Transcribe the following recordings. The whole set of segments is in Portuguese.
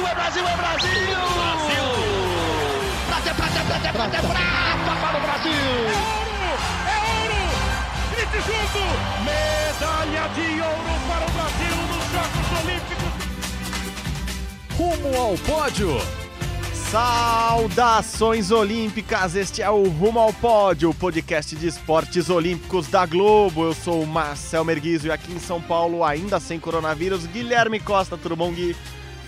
Brasil, é Brasil, é Brasil! Brasil! Prata, prata, prata, prata, prata para o Brasil! É ouro! É ouro! Grite junto! Medalha de ouro para o Brasil nos Jogos Olímpicos! Rumo ao pódio! Saudações olímpicas, este é o Rumo ao Pódio, o podcast de esportes olímpicos da Globo. Eu sou o Marcel Merguizo e aqui em São Paulo, ainda sem coronavírus, Guilherme Costa, tudo bom, Gui?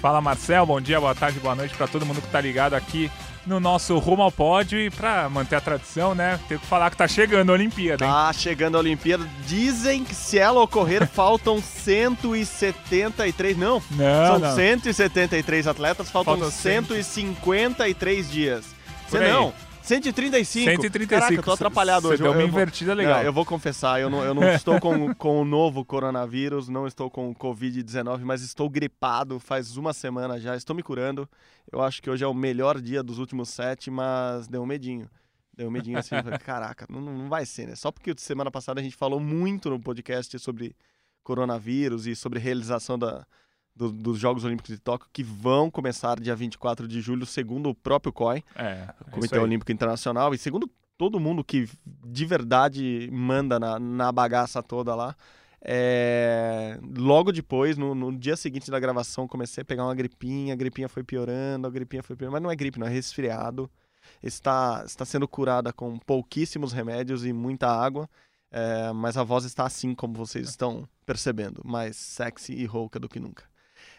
Fala Marcel, bom dia, boa tarde, boa noite para todo mundo que tá ligado aqui no nosso Rumo ao Pódio e para manter a tradição, né, tem que falar que tá chegando a Olimpíada, hein? Tá chegando a Olimpíada. Dizem que se ela ocorrer, faltam 173, não, Não, são não. 173 atletas, faltam, Faltam 153 dias. Você não, 135. 135. Caraca, eu tô atrapalhado Você hoje. deu Eu- uma eu vou- invertida legal. Não, eu vou confessar, eu não, eu não estou com, com o novo coronavírus, não estou com o Covid-19, mas estou gripado faz uma semana já, estou me curando. Eu acho que hoje é o melhor dia dos últimos sete, mas deu um medinho. Deu um medinho assim, eu falei, caraca, não, não vai ser, né? Só porque semana passada a gente falou muito no podcast sobre coronavírus e sobre realização da, do- dos Jogos Olímpicos de Tóquio, que vão começar dia 24 de julho, segundo o próprio COI. É, é Comitê. Olímpico Internacional, e segundo todo mundo que de verdade manda na, na bagaça toda lá, é, logo depois, no, no dia seguinte da gravação, comecei a pegar uma gripinha, a gripinha foi piorando, a gripinha foi piorando, mas não é gripe, não é resfriado. Está, está sendo curada com pouquíssimos remédios e muita água, é, mas a voz está assim, como vocês estão percebendo, mais sexy e rouca do que nunca.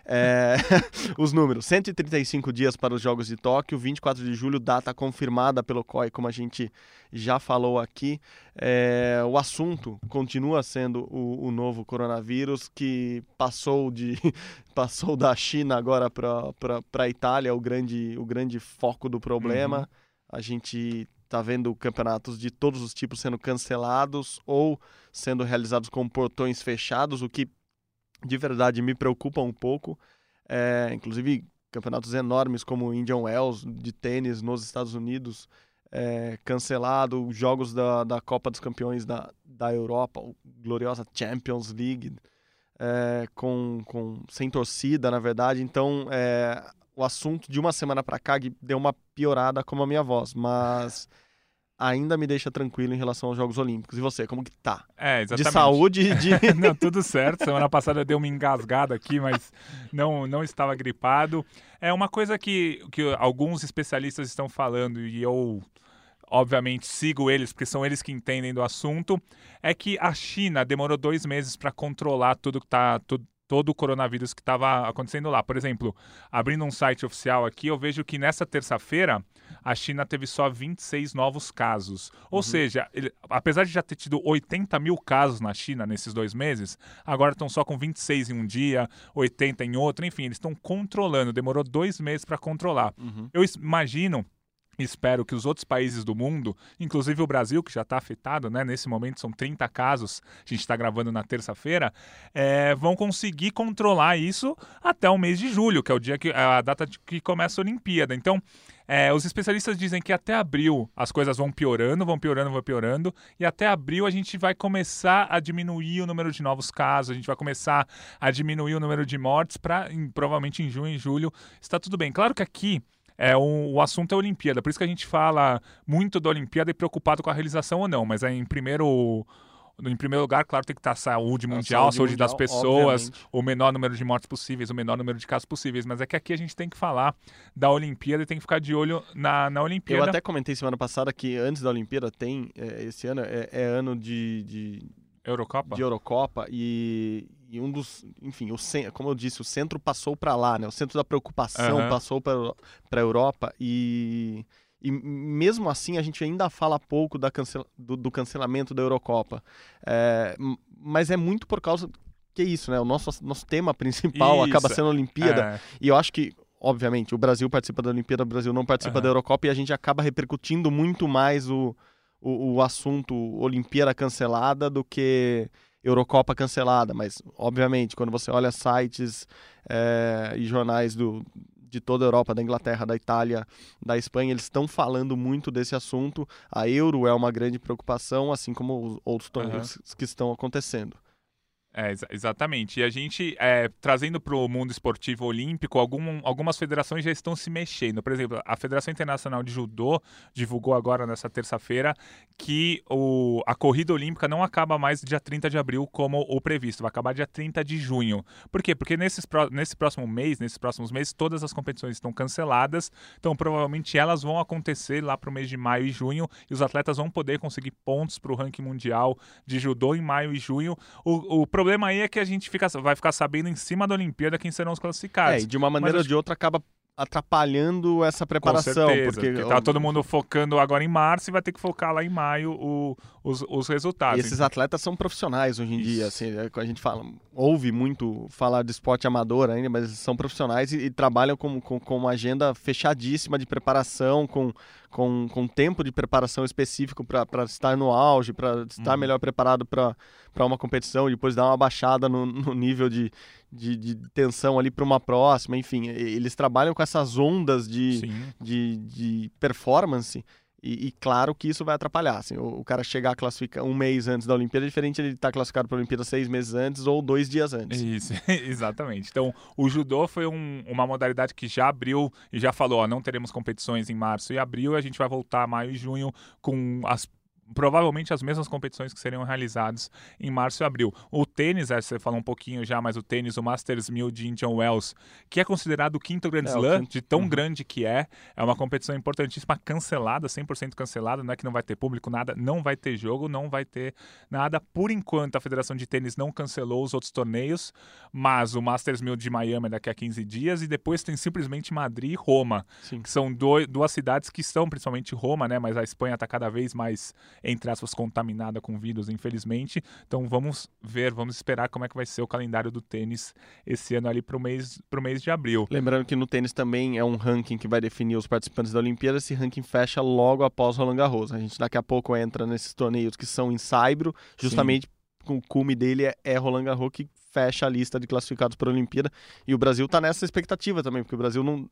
É, os números: 135 dias para os Jogos de Tóquio, 24 de julho, data confirmada pelo COI, como a gente já falou aqui. É, o assunto continua sendo o, o novo coronavírus, que passou, de, passou da China agora para a Itália, o grande, o grande foco do problema. A gente está vendo campeonatos de todos os tipos sendo cancelados ou sendo realizados com portões fechados, o que de verdade me preocupa um pouco. É, inclusive, campeonatos enormes como o Indian Wells de tênis nos Estados Unidos, é, cancelado, jogos da, da Copa dos Campeões da, da Europa, gloriosa Champions League, é, com, com, sem torcida, na verdade. Então, é, o assunto de uma semana para cá deu uma piorada como a minha voz, mas ainda me deixa tranquilo em relação aos Jogos Olímpicos. E você, como que tá? É, exatamente. De saúde e de... não, tudo certo. Semana passada eu dei uma engasgada aqui, mas não, não estava gripado. É uma coisa que, que alguns especialistas estão falando e eu, obviamente, sigo eles, porque são eles que entendem do assunto, é que a China demorou dois meses para controlar tudo que tá. Tudo, todo o coronavírus que estava acontecendo lá. Por exemplo, abrindo um site oficial aqui, eu vejo que nessa terça-feira a China teve só 26 novos casos. Ou Uhum. seja, ele- apesar de já ter tido 80 mil casos na China nesses dois meses, agora estão só com 26 em um dia, 80 em outro, enfim, eles estão controlando. Demorou dois meses para controlar. Uhum. Eu imagino. Espero que os outros países do mundo, inclusive o Brasil, que já está afetado, né? Nesse momento são 30 casos, a gente está gravando na terça-feira, é, vão conseguir controlar isso até o mês de julho, que é o dia que a data que começa a Olimpíada. Então, é, os especialistas dizem que até abril as coisas vão piorando, vão piorando, vão piorando, e até abril a gente vai começar a diminuir o número de novos casos, a gente vai começar a diminuir o número de mortes para provavelmente em junho e julho está tudo bem. Claro que aqui é um, o assunto é a Olimpíada, por isso que a gente fala muito da Olimpíada e preocupado com a realização ou não, mas é em primeiro em primeiro lugar, claro, tem que estar a saúde mundial, a saúde saúde, das mundial, pessoas, obviamente. o menor número de mortes possíveis, o menor número de casos possíveis. Mas é que aqui a gente tem que falar da Olimpíada e tem que ficar de olho na, na Eu Olimpíada. até comentei semana passada que antes da Olimpíada tem, é, esse ano é, é ano de, de, Eurocopa? de Eurocopa e, e um dos, enfim, o, como eu disse, o centro passou para lá, né? O centro da preocupação Aham. passou para a Europa e, e mesmo assim a gente ainda fala pouco da cancela, do, do cancelamento da Eurocopa. É, mas é muito por causa que é isso, né? O nosso, nosso tema principal Isso. acaba sendo a Olimpíada. É, E eu acho que, obviamente, o Brasil participa da Olimpíada, o Brasil não participa Aham. da Eurocopa e a gente acaba repercutindo muito mais o, o, o assunto Olimpíada cancelada do que Eurocopa cancelada. Mas, obviamente, quando você olha sites eh, e jornais do, de toda a Europa, da Inglaterra, da Itália, da Espanha, eles estão falando muito desse assunto. A Euro é uma grande preocupação, assim como os outros torneios que estão acontecendo. É, exa exatamente. E a gente, é, trazendo para o mundo esportivo olímpico, algum, algumas federações já estão se mexendo. Por exemplo, a Federação Internacional de Judô divulgou agora, nessa terça-feira, que o, a corrida olímpica não acaba mais dia 30 de abril como o previsto, vai acabar dia 30 de junho. Por quê? Porque nesses, nesse próximo mês, nesses próximos meses, todas as competições estão canceladas, então provavelmente elas vão acontecer lá para o mês de maio e junho, e os atletas vão poder conseguir pontos para o ranking mundial de judô em maio e junho. O, o problema aí é que a gente fica, vai ficar sabendo em cima da Olimpíada quem serão os classificados. É, e de uma maneira ou de outra acaba atrapalhando essa preparação. Certeza, porque, porque tá todo mundo focando agora em março e vai ter que focar lá em maio o, os, os resultados. E esses atletas são profissionais hoje em Isso. dia, assim, é, a gente fala, ouve muito falar de esporte amador ainda, mas são profissionais e, e trabalham com, com, com, uma agenda fechadíssima de preparação, com, com, com tempo de preparação específico para estar no auge, para estar uhum. melhor preparado para uma competição e depois dar uma baixada no, no nível de, de, de, tensão ali para uma próxima, enfim, eles trabalham com essas ondas de, de, de, performance e, e, claro que isso vai atrapalhar. Assim, o, o, cara chegar a classificar um mês antes da Olimpíada é diferente ele estar tá classificado para a Olimpíada seis meses antes ou dois dias antes. Isso, exatamente. Então, o judô foi um, uma modalidade que já abriu e já falou: ó, não teremos competições em março e abril, a gente vai voltar maio e junho com as provavelmente as mesmas competições que seriam realizadas em março e abril. O tênis, você falou um pouquinho já, mas o tênis, o Masters 1000 de Indian Wells, que é considerado o quinto Grand é, Slam, quinto... de tão uhum. grande que é, é uma competição importantíssima, cancelada, 100% cancelada, não é que não vai ter público, nada, não vai ter jogo, não vai ter nada. Por enquanto, a Federação de Tênis não cancelou os outros torneios, mas o Masters 1000 de Miami é daqui a 15 dias e depois tem simplesmente Madrid e Roma, Sim. que são dois, duas cidades que estão, principalmente Roma, né, mas a Espanha está cada vez mais entre aspas, contaminada com vírus, infelizmente. Então vamos ver, vamos esperar como é que vai ser o calendário do tênis esse ano ali para o mês, mês de abril. Lembrando que no tênis também é um ranking que vai definir os participantes da Olimpíada. Esse ranking fecha logo após Roland Garros. A gente daqui a pouco entra nesses torneios que são em Saibro, justamente com o cume dele é, é Roland Garros que fecha a lista de classificados para a Olimpíada. E o Brasil está nessa expectativa também, porque o Brasil não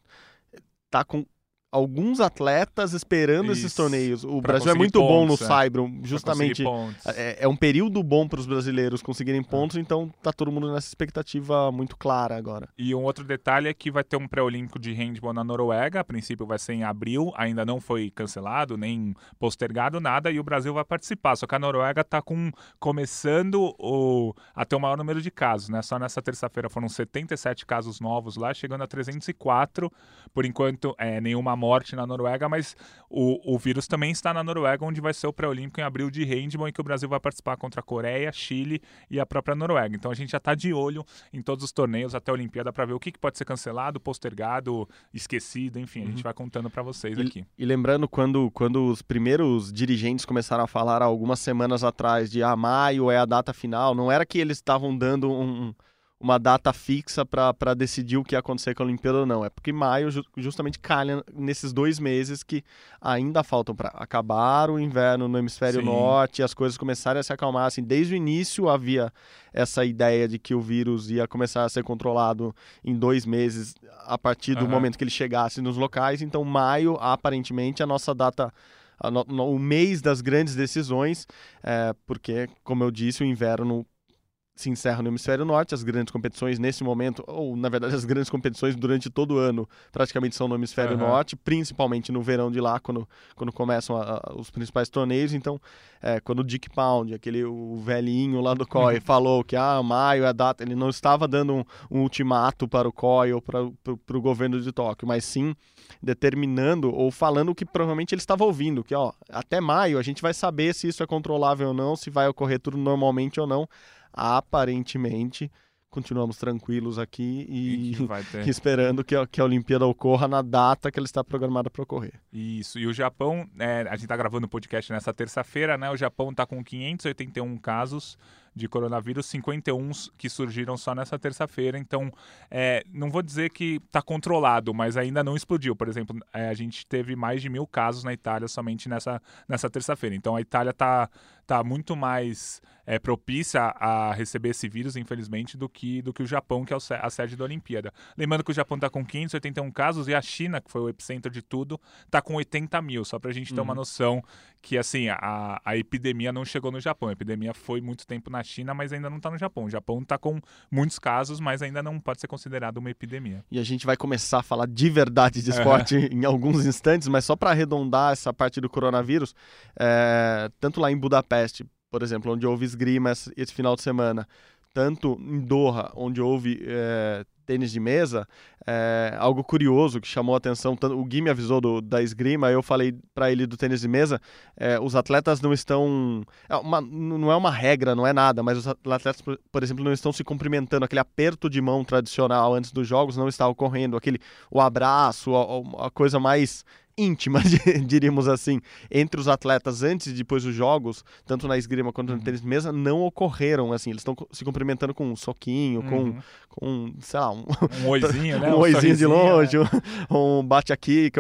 tá com alguns atletas esperando Isso. esses torneios. O Brasil é muito pontos, bom no é. Saibro, justamente. É, é, um período bom para os brasileiros conseguirem pontos, é. então tá todo mundo nessa expectativa muito clara agora. E um outro detalhe é que vai ter um pré-olímpico de handball na Noruega, a princípio vai ser em abril, ainda não foi cancelado, nem postergado, nada, e o Brasil vai participar. Só que a Noruega tá com começando o, a ter o maior número de casos, né? Só nessa terça-feira foram 77 casos novos lá, chegando a 304. Por enquanto, é, nenhuma morte na Noruega, mas o, o vírus também está na Noruega, onde vai ser o pré-olímpico em abril de handball, em que o Brasil vai participar contra a Coreia, Chile e a própria Noruega. Então a gente já está de olho em todos os torneios até a Olimpíada para ver o que, que, pode ser cancelado, postergado, esquecido, enfim, a gente uhum. vai contando para vocês e, aqui. E lembrando, quando, quando os primeiros dirigentes começaram a falar algumas semanas atrás de ah, maio é a data final, não era que eles estavam dando um uma data fixa para decidir o que ia acontecer com a Olimpíada ou não. É porque maio justamente calha nesses dois meses que ainda faltam para acabar o inverno no hemisfério Sim. norte e as coisas começarem a se acalmar. Assim, desde o início havia essa ideia de que o vírus ia começar a ser controlado em dois meses a partir do uhum. momento que ele chegasse nos locais. Então, maio, aparentemente, a nossa data o mês das grandes decisões, é, porque, como eu disse, o inverno se encerra no hemisfério norte, as grandes competições nesse momento, ou na verdade as grandes competições durante todo o ano, praticamente são no hemisfério uhum. norte, principalmente no verão de lá, quando, quando começam a, a, os principais torneios. Então, é, quando o Dick Pound, aquele o velhinho lá do COI, falou que ah, maio é a data, ele não estava dando um, um ultimato para o COI ou para o governo de Tóquio, mas sim determinando ou falando o que provavelmente ele estava ouvindo, que ó, até maio a gente vai saber se isso é controlável ou não, se vai ocorrer tudo normalmente ou não aparentemente continuamos tranquilos aqui e, e esperando que a, que a Olimpíada ocorra na data que ela está programada para ocorrer. Isso, e o Japão, é, a gente está gravando o podcast nessa terça-feira, né? O Japão está com 581 casos de coronavírus, 51 que surgiram só nessa terça-feira. Então, é, não vou dizer que está controlado, mas ainda não explodiu. Por exemplo, é, a gente teve mais de mil casos na Itália somente nessa, nessa terça-feira. Então, a Itália está tá muito mais é, propícia a receber esse vírus, infelizmente, do que, do que o Japão, que é a sede da Olimpíada. Lembrando que o Japão está com 581 casos e a China, que foi o epicentro de tudo, está com 80 mil, só para a gente ter uhum. uma noção que, assim, a, a epidemia não chegou no Japão. A epidemia foi muito tempo na na China, mas ainda não está no Japão. O Japão está com muitos casos, mas ainda não pode ser considerado uma epidemia. E a gente vai começar a falar de verdade de esporte em alguns instantes, mas só para arredondar essa parte do coronavírus, é, tanto lá em Budapeste, por exemplo, onde houve esgrima esse final de semana, tanto em Doha, onde houve é, tênis de mesa, é, algo curioso que chamou a atenção. O Gui me avisou do, da esgrima, eu falei para ele do tênis de mesa. É, os atletas não estão. É uma, não é uma regra, não é nada, mas os atletas, por exemplo, não estão se cumprimentando. Aquele aperto de mão tradicional antes dos jogos não está ocorrendo. Aquele o abraço, a, a coisa mais íntima, diríamos assim, entre os atletas antes e depois dos jogos, tanto na esgrima quanto no uhum. tênis de mesa, não ocorreram, assim, eles estão se cumprimentando com um soquinho, uhum. com, com, sei lá, um, um oizinho, né? um, um oizinho de longe, né? um, um bate aqui,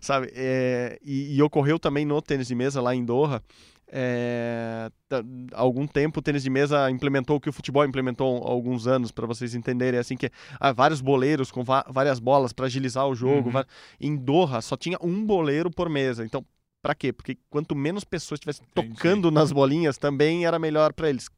sabe, é, e, e ocorreu também no tênis de mesa lá em Doha, é, há algum tempo o tênis de mesa implementou o que o futebol implementou há alguns anos, para vocês entenderem, assim que há vários boleiros com várias bolas para agilizar o jogo. Uhum. Em Doha só tinha um boleiro por mesa. Então, para quê? Porque quanto menos pessoas estivessem tocando nas bolinhas, também era melhor para eles.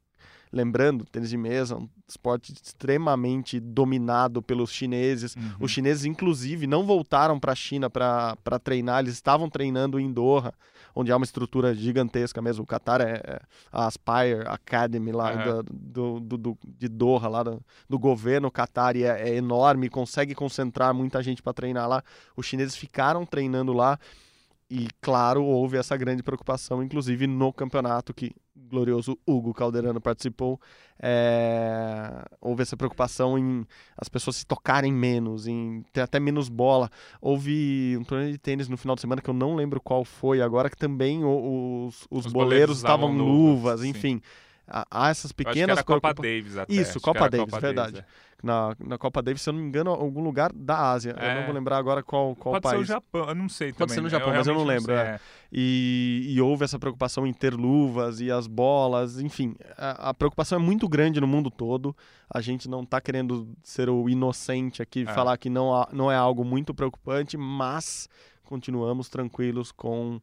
Lembrando, tênis de mesa, um esporte extremamente dominado pelos chineses. Uhum. Os chineses, inclusive, não voltaram para a China para treinar, eles estavam treinando em Doha onde há uma estrutura gigantesca mesmo. O Qatar é, é a Aspire Academy lá uhum. do, do, do, de Doha, lá do, do governo Qatar, é, é enorme, consegue concentrar muita gente para treinar lá. Os chineses ficaram treinando lá e, claro, houve essa grande preocupação, inclusive no campeonato que o glorioso Hugo Calderano participou. É... Houve essa preocupação em as pessoas se tocarem menos, em ter até menos bola. Houve um torneio de tênis no final de semana que eu não lembro qual foi agora, que também os, os, os boleiros estavam luvas, luvas enfim. Há essas pequenas... Acho que era Copa Davis até. Isso, Copa Davis, Copa verdade. Davis, é na, na Copa Davis, se eu não me engano, algum lugar da Ásia. É. Eu não vou lembrar agora qual, qual Pode país. Pode ser o Japão, eu não sei Pode ser no Japão, eu mas eu não lembro. Não é. é. E, e, houve essa preocupação em ter luvas e as bolas, enfim. A, a, preocupação é muito grande no mundo todo. A gente não está querendo ser o inocente aqui, é. falar que não, não é algo muito preocupante, mas continuamos tranquilos com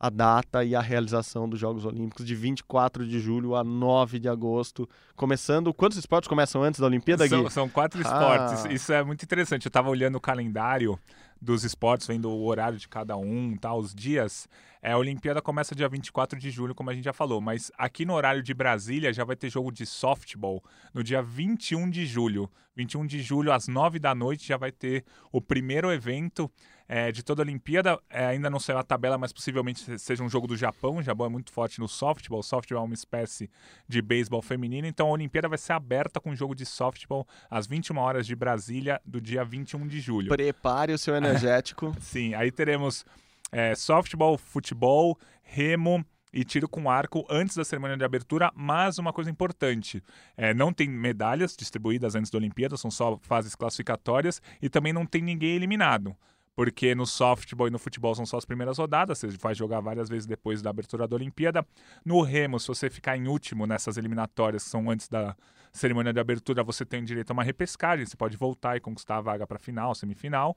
a data e a realização dos Jogos Olímpicos de 24 de julho a 9 de agosto. Começando. Quantos esportes começam antes da Olimpíada, Gui? São, são quatro esportes. Ah. Isso é muito interessante. Eu estava olhando o calendário dos esportes, vendo o horário de cada um, tá, os dias. É, a Olimpíada começa dia 24 de julho, como a gente já falou, mas aqui no horário de Brasília já vai ter jogo de softball no dia 21 de julho. 21 de julho, às 9 da noite, já vai ter o primeiro evento é, de toda a Olimpíada. É, ainda não saiu a tabela, mas possivelmente seja um jogo do Japão. O Japão é muito forte no softball. O softball é uma espécie de beisebol feminino. Então a Olimpíada vai ser aberta com um jogo de softball às 21 horas de Brasília, do dia 21 de julho. Prepare o seu energético. Sim, aí teremos é, softball, futebol, remo e tiro com arco antes da cerimônia de abertura, mas uma coisa importante, é, não tem medalhas distribuídas antes da Olimpíada, são só fases classificatórias e também não tem ninguém eliminado porque no softball e no futebol são só as primeiras rodadas, você vai jogar várias vezes depois da abertura da Olimpíada. No remo, se você ficar em último nessas eliminatórias que são antes da cerimônia de abertura, você tem direito a uma repescagem, você pode voltar e conquistar a vaga para final, semifinal.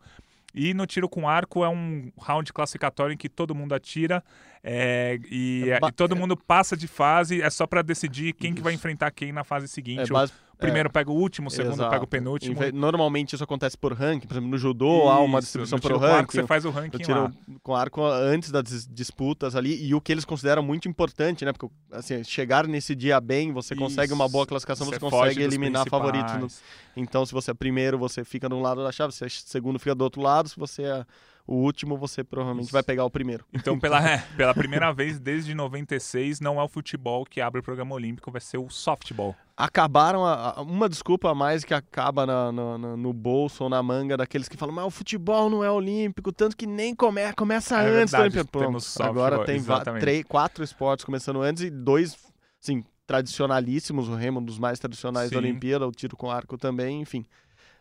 E no tiro com arco é um round classificatório em que todo mundo atira é, e, é, e, todo mundo passa de fase, é só para decidir quem que vai enfrentar quem na fase seguinte. É, base primeiro é, pega o último, o segundo exato. pega o penúltimo. Normalmente isso acontece por ranking, por exemplo, no judô isso, há uma distribuição por ranking. Arco, você faz o ranking tiro lá. com arco antes das disputas ali e o que eles consideram muito importante, né? Porque assim, chegar nesse dia bem, você isso. consegue uma boa classificação, você, você consegue eliminar favoritos. No... Então, se você é primeiro, você fica de um lado da chave, se é segundo, fica do outro lado, se você é o último você provavelmente Isso. vai pegar o primeiro. Então, pela, é, pela primeira vez desde 96, não é o futebol que abre o programa olímpico, vai ser o softball. Acabaram a, a, uma desculpa a mais que acaba na, no, no bolso ou na manga daqueles que falam, mas o futebol não é olímpico, tanto que nem come, começa é antes verdade, da Olimpíada. Agora tem três, quatro esportes começando antes e dois, sim, tradicionalíssimos, o remo um dos mais tradicionais sim. da Olimpíada, o tiro com arco também, enfim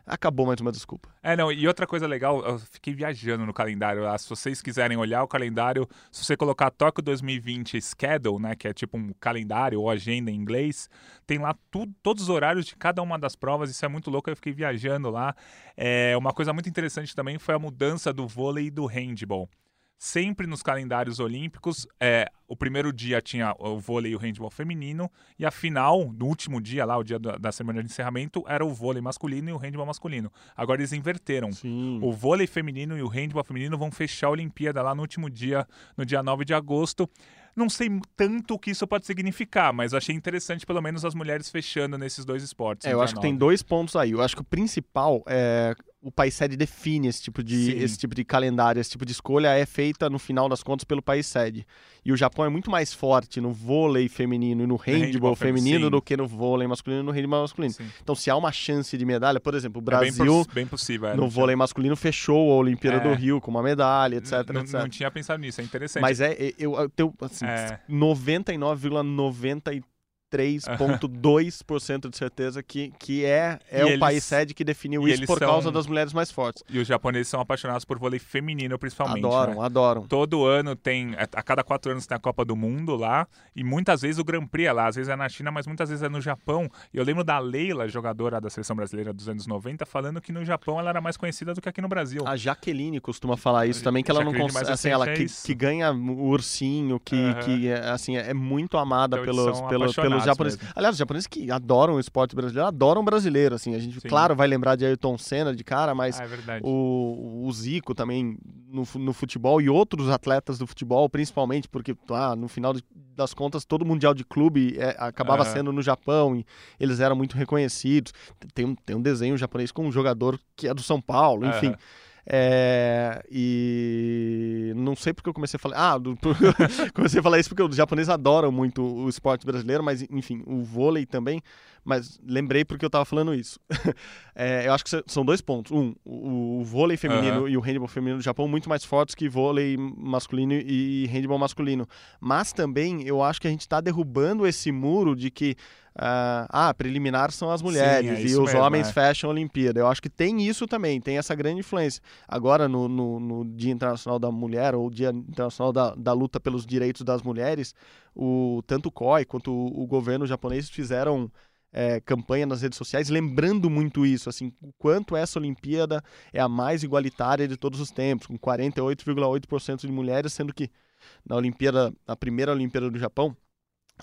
acabou mais uma desculpa. É, não, e outra coisa legal, eu fiquei viajando no calendário. Ah, se vocês quiserem olhar o calendário, se você colocar Tóquio 2020 Schedule, né, que é tipo um calendário ou agenda em inglês, tem lá todos os horários de cada uma das provas, isso é muito louco, eu fiquei viajando lá. É, uma coisa muito interessante também foi a mudança do vôlei e do handball sempre nos calendários olímpicos, é, o primeiro dia tinha o vôlei e o handball feminino, e a final, no último dia lá, o dia da, da cerimônia de encerramento, era o vôlei masculino e o handball masculino. Agora eles inverteram. Sim. O vôlei feminino e o handball feminino vão fechar a Olimpíada lá no último dia, no dia 9 de agosto. Não sei tanto o que isso pode significar, mas achei interessante pelo menos as mulheres fechando nesses dois esportes. É, eu acho que tem 9. dois pontos aí. Eu acho que o principal é o país sede define esse tipo de esse tipo de calendário, esse tipo de escolha é feita no final das contas pelo país sede. E o Japão é muito mais forte no vôlei feminino e no handball, handball feminino Sim. do que no vôlei masculino e no handball masculino. Sim. Então, se há uma chance de medalha, por exemplo, o Brasil é bem, bem possível, é, no vôlei masculino fechou a Olimpíada é. do Rio com uma medalha, etc, não, etc. Não tinha pensado nisso, é interessante. Mas é eu, eu tenho assim, é. 99,93 93,2% de certeza que, que é, é o eles, país sede que definiu isso por são, causa das mulheres mais fortes. E os japoneses são apaixonados por vôlei feminino, principalmente. Adoram, né? adoram. Todo ano tem, a cada quatro anos tem a Copa do Mundo lá, e muitas vezes o Grand Prix é lá, às vezes é na China, mas muitas vezes é no Japão. E eu lembro da Leila, jogadora da seleção brasileira dos anos 90, falando que no Japão ela era mais conhecida do que aqui no Brasil. A Jaqueline costuma falar isso a também, que ela Jaqueline não consegue, assim, ela é que, que, ganha o ursinho, que, uhum. que é, assim, é muito amada então, pelos, pelos, pelos apaixonados japoneses. mesmo. Aliás, os japoneses que adoram o esporte brasileiro, adoram brasileiro. Assim, a gente, Sim. claro, vai lembrar de Ayrton Senna de cara, mas Ah, é o, o Zico também no, no futebol e outros atletas do futebol, principalmente porque ah, no final das contas todo mundial de clube é, acabava sendo no Japão e eles eram muito reconhecidos. Tem, um- tem um desenho japonês com um jogador que é do São Paulo, enfim. É, e não sei porque eu comecei a falar. Ah, do- comecei a falar isso porque os japoneses adoram muito o esporte brasileiro, mas enfim, o vôlei também. Mas lembrei porque eu tava falando isso. É, eu acho que são dois pontos. Um, o, o vôlei feminino Aham. e o handball feminino do Japão muito mais fortes que vôlei masculino e handball masculino. Mas também eu acho que a gente está derrubando esse muro de que ah, ah, preliminar são as mulheres é e os mesmo, homens é. fecham a Olimpíada. Eu acho que tem isso também, tem essa grande influência. Agora, no, no, no Dia Internacional da Mulher, ou Dia Internacional da, da Luta pelos Direitos das Mulheres, o, tanto o COI quanto o, o governo japonês fizeram é, campanha nas redes sociais, lembrando muito isso, assim, o quanto essa Olimpíada é a mais igualitária de todos os tempos, com 48,8% de mulheres, sendo que na Olimpíada, na primeira Olimpíada do Japão,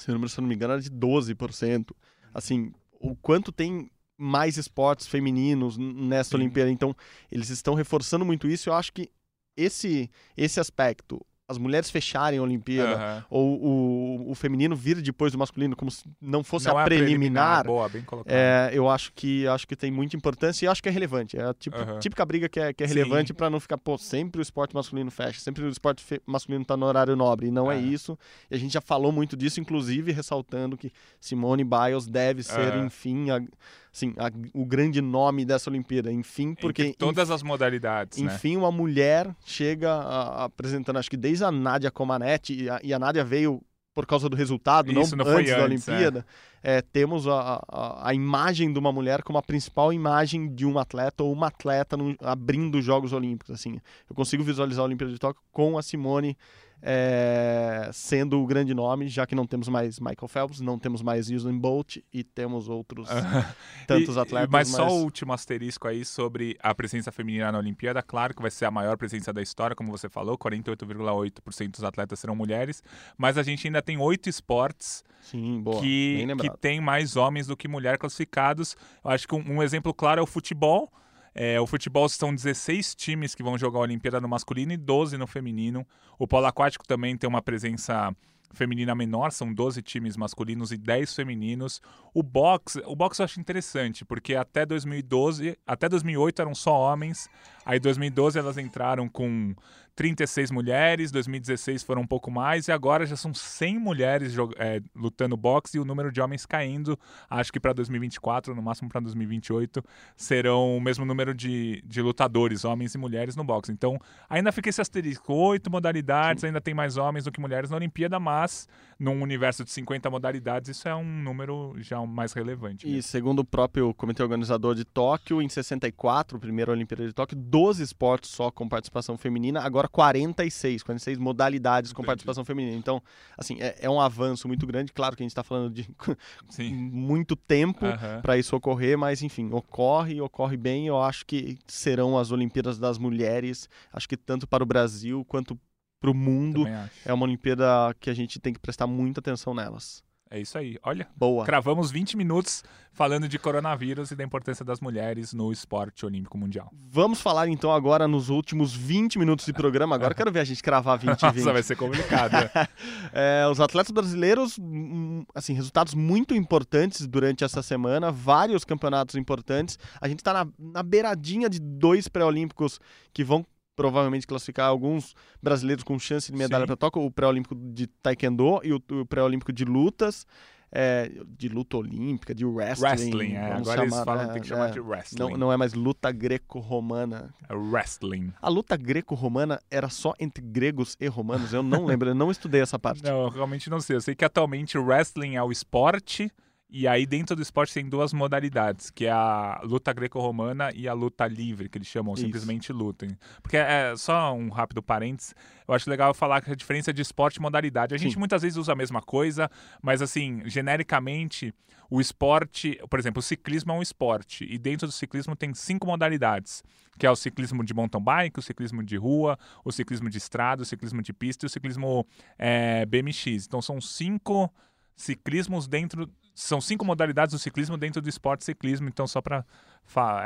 esse número, se eu não me engano, era de 12%. Assim, o quanto tem mais esportes femininos n- nessa Sim. Olimpíada. Então, eles estão reforçando muito isso. Eu acho que esse, esse aspecto, as mulheres fecharem a Olimpíada, Aham. ou o, o feminino vir depois do masculino, como se não fosse Não a é preliminar, Boa, bem colocado. é, eu acho que acho que tem muita importância e acho que é relevante. É a tipo, Aham. típica briga que é, que é relevante para não ficar, pô, sempre o esporte masculino fecha, sempre o esporte masculino tá no horário nobre. E não é É. isso. E a gente já falou muito disso, inclusive ressaltando que Simone Biles deve ser, enfim, a- assim, a- o grande nome dessa Olimpíada. Enfim, porque. Entre todas as modalidades, né? Enfim, uma mulher chega a- a- apresentando, acho que desde a Nádia Comaneci, e a, e a Nádia veio por causa do resultado, Isso, não, não foi antes da antes, é. Olimpíada. É, temos a, a, a imagem de uma mulher como a principal imagem de um atleta ou uma atleta no- abrindo os Jogos Olímpicos. Assim, eu consigo visualizar a Olimpíada de Tóquio com a Simone é, sendo o grande nome, já que não temos mais Michael Phelps, não temos mais Usain Bolt e temos outros tantos E- atletas. Mas só o último asterisco aí sobre a presença feminina na Olimpíada. Claro que vai ser a maior presença da história, como você falou, 48,8% dos atletas serão mulheres. Mas a gente ainda tem oito esportes Sim, boa, que, que tem mais homens do que mulheres classificados. Eu acho que um, um exemplo claro é o futebol. É, o futebol são 16 times que vão jogar a Olimpíada no masculino e 12 no feminino. O polo aquático também tem uma presença feminina menor, são 12 times masculinos e 10 femininos. O boxe, o boxe eu acho interessante, porque até 2012, até 2008 eram só homens. Aí 2012 elas entraram com 36 mulheres, 2016 foram um pouco mais e agora já são 100 mulheres é, lutando boxe e o número de homens caindo. Acho que para 2024, no máximo para 2028, serão o mesmo número de, de lutadores, homens e mulheres no boxe. Então ainda fica esse asterisco: oito modalidades, ainda tem mais homens do que mulheres na Olimpíada, mas num universo de 50 modalidades, isso é um número já mais relevante. E mesmo. segundo o próprio comitê organizador de Tóquio, em 64, primeira Olimpíada de Tóquio, 12 esportes só com participação feminina, agora 46, 46 modalidades com Entendi. participação feminina. Então, assim, é, é um avanço muito grande. Claro que a gente está falando de muito tempo para isso ocorrer, mas enfim, ocorre e ocorre bem. Eu acho que serão as Olimpíadas das Mulheres, acho que tanto para o Brasil quanto pro mundo. Também acho. É uma Olimpíada que a gente tem que prestar muita atenção nelas. É isso aí. Olha, Boa. cravamos 20 minutos falando de coronavírus e da importância das mulheres no esporte olímpico mundial. Vamos falar então agora nos últimos 20 minutos de programa. Agora eu quero ver a gente cravar 20 e 20. Nossa, vai ser complicado. É, os atletas brasileiros, hum, assim, resultados muito importantes durante essa semana, vários campeonatos importantes. A gente está na, na beiradinha de dois pré-olímpicos que vão provavelmente classificar alguns brasileiros com chance de medalha para Tóquio, o pré-olímpico de taekwondo e o, o pré-olímpico de lutas. é, de luta olímpica, de wrestling. wrestling, é. Agora eles chamar, falam né, que tem que chamar é. de wrestling. Não, não é mais luta greco-romana. É wrestling. A luta greco-romana era só entre gregos e romanos? Eu não lembro, eu não estudei essa parte. Não, eu realmente não sei. Eu sei que atualmente o wrestling é o esporte, e aí dentro do esporte tem duas modalidades, que é a luta greco-romana e a luta livre, que eles chamam Isso. simplesmente luta. Porque é só um rápido parênteses, eu acho legal falar que a diferença de esporte e modalidade. A gente Sim. muitas vezes usa a mesma coisa, mas assim, genericamente, o esporte, por exemplo, o ciclismo é um esporte, e dentro do ciclismo tem cinco modalidades, que é o ciclismo de mountain bike, o ciclismo de rua, o ciclismo de estrada, o ciclismo de pista e o ciclismo é, BMX. Então são cinco ciclismos dentro. São cinco modalidades do ciclismo dentro do esporte ciclismo, então só para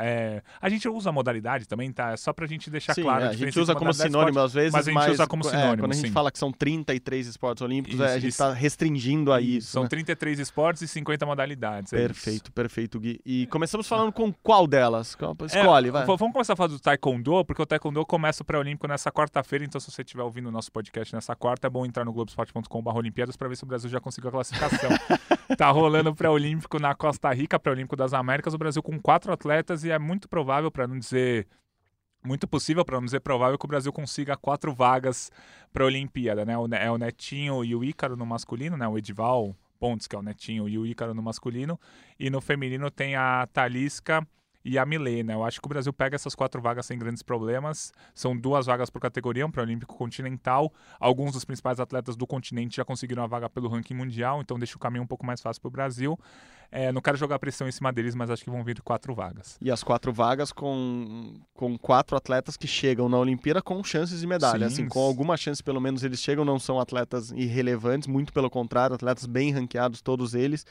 é, a gente usa a modalidade também, tá? É só pra gente deixar Sim, claro é, a a gente usa como sinônimo esporte, às vezes, mas a gente usa como é, sinônimo, quando a gente sim. fala que são 33 esportes olímpicos, Isso, é, a gente está restringindo a isso. São né? 33 esportes e 50 modalidades. é. Perfeito, perfeito, Gui. E começamos falando com qual delas? Escolhe, É, vai. Vamos começar a falar do Taekwondo, porque o Taekwondo começa o pré-olímpico nessa quarta-feira, então se você estiver ouvindo o nosso podcast nessa quarta, é bom entrar no globesport.com.br Olimpíadas para ver se o Brasil já conseguiu a classificação. tá rolando o pré-olímpico na Costa Rica, pré-olímpico das Américas, o Brasil com quatro atletas e é muito provável, para não dizer muito possível, para não dizer provável, que o Brasil consiga quatro vagas para a Olimpíada, né? É o Netinho e o Ícaro no masculino, né? O Edival Pontes, que é o Netinho, e o Ícaro no masculino. E no feminino tem a Talisca e a Milena. Eu acho que o Brasil pega essas quatro vagas sem grandes problemas. São duas vagas por categoria, um pré-olímpico continental. Alguns dos principais atletas do continente já conseguiram a vaga pelo ranking mundial, então deixa o caminho um pouco mais fácil para o Brasil. É, não quero jogar pressão em cima deles, mas acho que vão vir quatro vagas. E as quatro vagas com, com quatro atletas que chegam na Olimpíada com chances de medalha. Sim. Assim, com alguma chance, pelo menos, eles chegam, não são atletas irrelevantes, muito pelo contrário, atletas bem ranqueados, todos eles.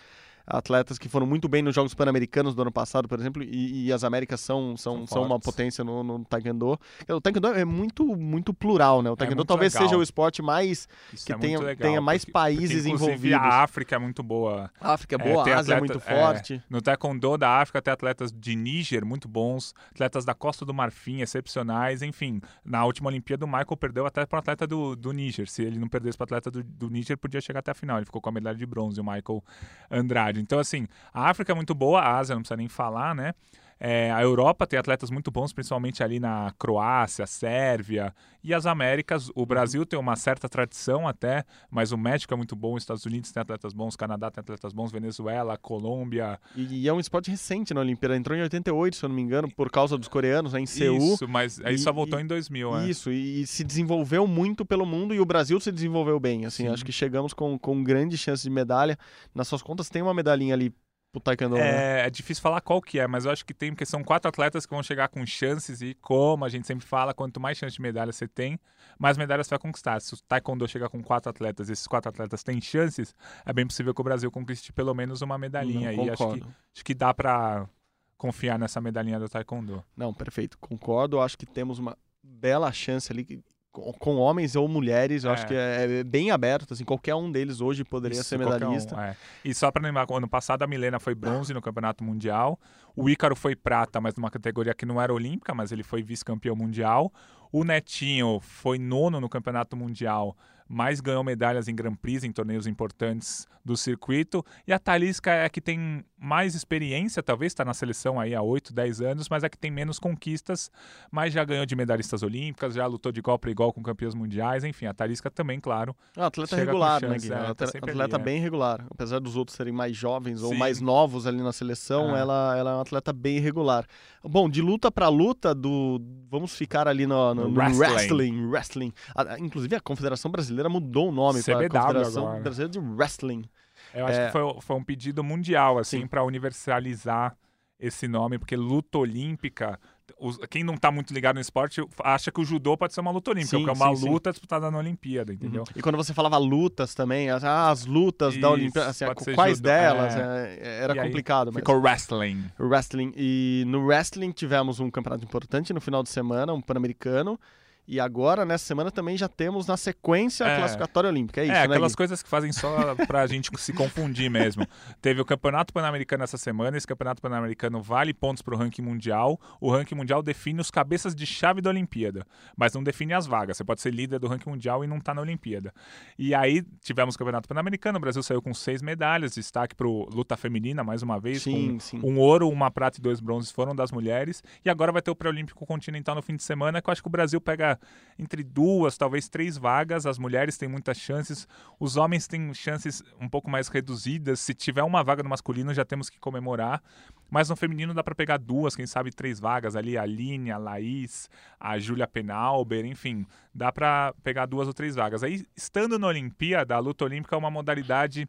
Atletas que foram muito bem nos Jogos Pan-Americanos do ano passado, por exemplo, e, e as Américas são, são, São são uma potência no, no Taekwondo. O Taekwondo é muito, muito plural, né? O Taekwondo muito talvez legal. seja o esporte mais Isso que é tenha, muito legal, tenha mais porque- países porque, envolvidos. a África é muito boa. A África é É, boa, tem a Ásia é atleta- muito é, forte. No Taekwondo da África tem atletas de Níger muito bons, atletas da Costa do Marfim excepcionais, enfim. Na última Olimpíada o Michael perdeu até para o atleta do, do Níger. Se ele não perdesse para o atleta do, do Níger, podia chegar até a final. Ele ficou com a medalha de bronze, o Michael Andrade. Então, assim, a África é muito boa, a Ásia não precisa nem falar, né? É, a Europa tem atletas muito bons, principalmente ali na Croácia, Sérvia e as Américas. O Brasil tem uma certa tradição até, mas o México é muito bom, os Estados Unidos tem atletas bons, Canadá tem atletas bons, Venezuela, Colômbia. E, e é um esporte recente na Olimpíada. Entrou em 88, se eu não me engano, por causa dos coreanos, né, em Seul. Isso, mas aí E- só voltou e- em 2000, é. Isso, e, e se desenvolveu muito pelo mundo e o Brasil se desenvolveu bem. Assim, Sim. acho que chegamos com, com grande chance de medalha. Nas suas contas, tem uma medalhinha ali pro Taekwondo. né? É, é difícil falar qual que é, mas eu acho que tem, porque são quatro atletas que vão chegar com chances e como a gente sempre fala, quanto mais chance de medalha você tem, mais medalhas você vai conquistar. Se o Taekwondo chegar com quatro atletas e esses quatro atletas têm chances, é bem possível que o Brasil conquiste pelo menos uma medalhinha Não, aí. Acho que, acho que dá pra confiar nessa medalhinha do Taekwondo. Não, perfeito. Concordo. Acho que temos uma bela chance ali com, com homens ou mulheres. Eu É. acho que é, é bem aberto. Assim, qualquer um deles hoje poderia Isso, ser qualquer um, medalhista. é. E só para lembrar, ano passado a Milena foi bronze no Campeonato Mundial. O Ícaro foi prata, mas numa categoria que não era olímpica, mas ele foi vice-campeão mundial. O Netinho foi nono no Campeonato Mundial, mas ganhou medalhas em Grand Prix, em torneios importantes do circuito. E a Talisca é a que tem mais experiência, talvez está na seleção aí há 8, 10 anos, mas é a que tem menos conquistas, mas já ganhou de medalhistas olímpicas, já lutou de igual para igual com campeões mundiais. Enfim, a Talisca também, claro. Ah, atleta regular, né, chance, Gui? é, tá atleta atleta ali, é. bem regular. Apesar dos outros serem mais jovens ou Sim. mais novos ali na seleção, É. ela, ela é uma atleta bem regular. Bom, de luta pra luta, do vamos ficar ali no, no- no Wrestling. wrestling. wrestling. A- a- inclusive, a Confederação Brasileira mudou o nome para a Confederação agora. Brasileira de Wrestling. Eu acho É. que foi, foi um pedido mundial, assim, Sim. para universalizar esse nome, porque luta olímpica os- quem não tá muito ligado no esporte acha que o judô pode ser uma luta olímpica, Sim, porque é uma sim, sim. luta disputada na Olimpíada, entendeu? E quando você falava lutas também, as, ah, as lutas da Isso, Olimpíada, assim, quais judô, delas? é. é, era E complicado. Mas... Ficou wrestling. Wrestling. E no wrestling tivemos um campeonato importante no final de semana, um pan-americano. E agora, nessa semana, também já temos na sequência a É. classificatória olímpica. É isso, É, né, aquelas Gui? coisas que fazem só pra gente se confundir mesmo. Teve o Campeonato Pan-Americano essa semana, esse Campeonato Pan-Americano vale pontos pro ranking mundial. O ranking mundial define os cabeças de chave da Olimpíada, mas não define as vagas. Você pode ser líder do ranking mundial e não tá na Olimpíada. E aí tivemos o Campeonato Pan-Americano, o Brasil saiu com seis medalhas, destaque pro luta feminina, mais uma vez, Sim, sim. um ouro, uma prata e dois bronzes foram das mulheres. E agora vai ter o pré-olímpico continental no fim de semana, que eu acho que o Brasil pega entre duas, talvez três vagas. As mulheres têm muitas chances, os homens têm chances um pouco mais reduzidas. Se tiver uma vaga no masculino, já temos que comemorar. Mas no feminino dá para pegar duas, quem sabe três vagas ali, a Aline, a Laís, a Júlia Penalber, enfim, dá para pegar duas ou três vagas. Aí, estando na Olimpíada, a luta olímpica é uma modalidade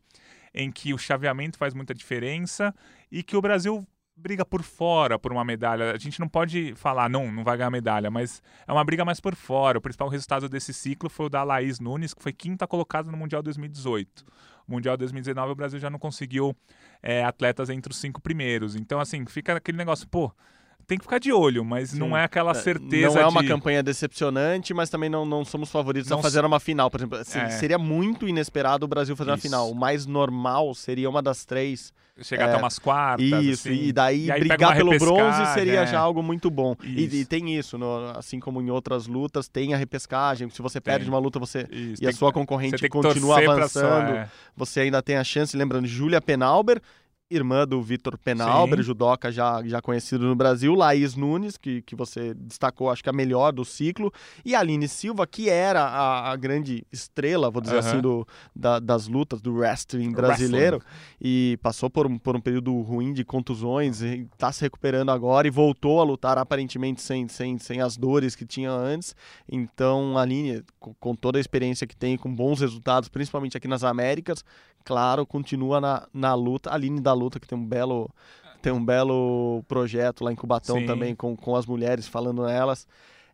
em que o chaveamento faz muita diferença e que o Brasil briga por fora por uma medalha. A gente não pode falar, não, não vai ganhar medalha, mas é uma briga mais por fora. O principal resultado desse ciclo foi o da Laís Nunes, que foi quinta colocada no Mundial 2018. Mundial 2019 o Brasil já não conseguiu é, atletas entre os cinco primeiros. Então, assim, fica aquele negócio, pô, tem que ficar de olho, mas Sim. não é aquela certeza Não é uma de... campanha decepcionante, mas também não, não somos favoritos Não a fazer uma final. Por exemplo, se- É. seria muito inesperado o Brasil fazer uma Isso. final. O mais normal seria uma das três. chegar É, até umas quartas. Isso, assim. e daí E brigar uma pelo bronze seria é. já algo muito bom. E, e tem isso, no- assim como em outras lutas, tem a repescagem. Se você Tem. perde uma luta, você Isso, e a sua você concorrente que continua pra sua- avançando, é. você ainda tem a chance. Lembrando, Júlia Penalber, irmã do Vitor Penalber, Sim. judoca já, já conhecido no Brasil, Laís Nunes, que, que você destacou, acho que a melhor do ciclo, e Aline Silva, que era a, a grande estrela, vou dizer Aham. assim, do, da- das lutas do wrestling brasileiro, e passou por um, por um período ruim de contusões, está se recuperando agora e voltou a lutar aparentemente sem, sem, sem as dores que tinha antes. Então, a Aline, com toda a experiência que tem, com bons resultados, principalmente aqui nas Américas, claro, continua na, na luta. A Aline da luta, que tem um belo, tem um belo projeto lá em Cubatão Sim. também, com, com as mulheres, falando nelas.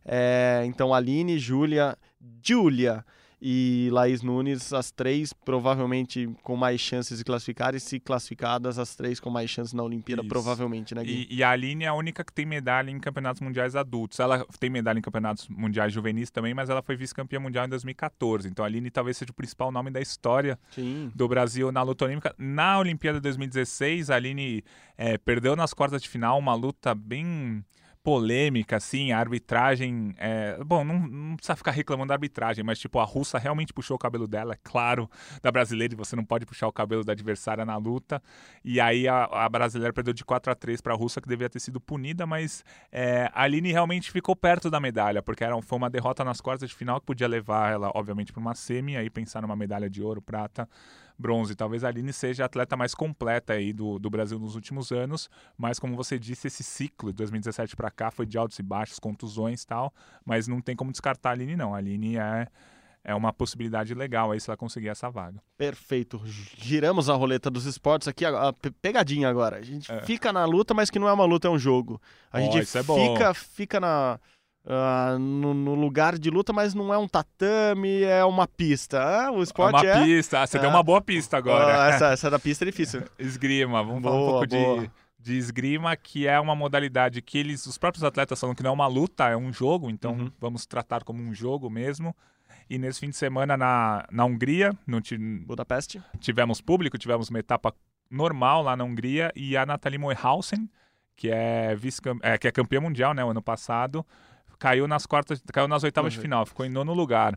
É, então, Aline, Júlia, Júlia e Laís Nunes, as três provavelmente com mais chances de classificar, e se classificadas, as três com mais chances na Olimpíada, Isso. provavelmente, né, Gui? E, e a Aline é a única que tem medalha em campeonatos mundiais adultos. Ela tem medalha em campeonatos mundiais juvenis também, mas ela foi vice-campeã mundial em 2014. Então a Aline talvez seja o principal nome da história Sim. do Brasil na luta olímpica. Na Olimpíada 2016, a Aline eh, perdeu nas quartas de final uma luta bem polêmica, assim, a arbitragem. eh, bom, não, não precisa ficar reclamando da arbitragem, mas tipo, a russa realmente puxou o cabelo dela, é claro, da brasileira, e você não pode puxar o cabelo da adversária na luta. E aí a, a brasileira perdeu de 4 a 3 para a russa, que devia ter sido punida, mas eh, a Aline realmente ficou perto da medalha, porque era, foi uma derrota nas quartas de final que podia levar ela, obviamente, para uma semi, aí pensar numa medalha de ouro, prata, bronze. Talvez a Aline seja a atleta mais completa aí do, do Brasil nos últimos anos, mas como você disse, esse ciclo de 2017 para cá foi de altos e baixos, contusões e tal, mas não tem como descartar a Aline não. A Aline é é uma possibilidade legal aí se ela conseguir essa vaga. Perfeito. Giramos a roleta dos esportes aqui, a pe- pegadinha agora. A gente É. fica na luta, mas que não é uma luta, é um jogo. A Ó, gente é fica, fica na, ah, no, no lugar de luta, mas não é um tatame, é uma pista. Ah, o É esporte uma é. pista, Ah, você É. deu uma boa pista agora. Ah, essa, essa da pista é difícil. Esgrima, vamos falar um Boa, pouco boa. de, de esgrima, que é uma modalidade que eles, os próprios atletas falam que não é uma luta, é um jogo, então Uhum. vamos tratar como um jogo mesmo. E nesse fim de semana na, na Hungria, no, Budapeste. tivemos público, tivemos uma etapa normal lá na Hungria e a Nathalie Moyhausen, que é, vice é, que é campeã mundial, né, o ano passado, caiu nas quartas, caiu nas oitavas de Uhum. final, ficou em nono lugar.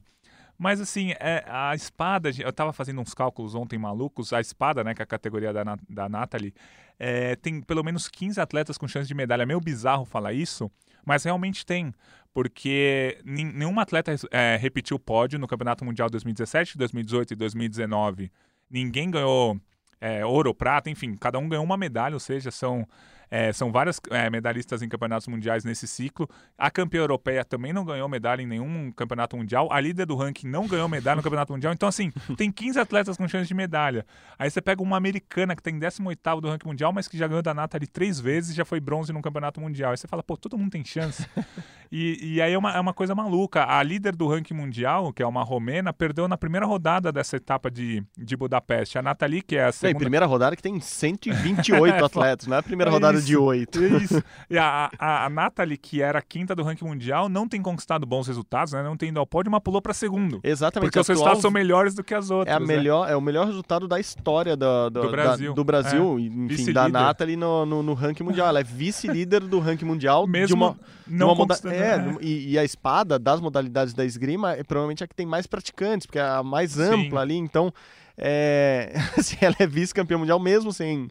Mas assim, é, a espada, eu tava fazendo uns cálculos ontem malucos, a espada, né, que é a categoria da, da Nathalie, é, tem pelo menos 15 atletas com chance de medalha. É meio bizarro falar isso, mas realmente tem. Porque nenhum atleta é, repetiu o pódio no Campeonato Mundial 2017, 2018 e 2019. Ninguém ganhou é, ouro ou prata, enfim, cada um ganhou uma medalha, ou seja, são É, são várias é, medalhistas em campeonatos mundiais nesse ciclo. A campeã europeia também não ganhou medalha em nenhum campeonato mundial. A líder do ranking não ganhou medalha no campeonato mundial. Então, assim, tem 15 atletas com chance de medalha. Aí você pega uma americana que tem 18 do ranking mundial, mas que já ganhou da Nathalie três vezes e já foi bronze no campeonato mundial. Aí você fala, pô, todo mundo tem chance. e, e, aí é uma, é uma coisa maluca. A líder do ranking mundial, que é uma romena, perdeu na primeira rodada dessa etapa de, de Budapeste. A Nathalie, que é a segunda... E primeira rodada que tem 128 atletas, não é a primeira rodada de 8. Isso. E a, a, a Nathalie, que era a quinta do ranking mundial, não tem conquistado bons resultados, né? Não tem ido ao pódio, mas pulou para segundo. Exatamente. Porque os resultados são melhores do que as outras. É, a né? melhor, é o melhor resultado da história do, do, do Brasil, da, do Brasil é. enfim, da Nathalie no, no, no, ranking mundial. Ela é vice-líder do ranking mundial Mesmo de uma, não de uma é, é. E, e, a espada das modalidades da esgrima é provavelmente a que tem mais praticantes, porque é a mais ampla Sim. ali, então é, assim, ela é vice-campeã mundial mesmo sem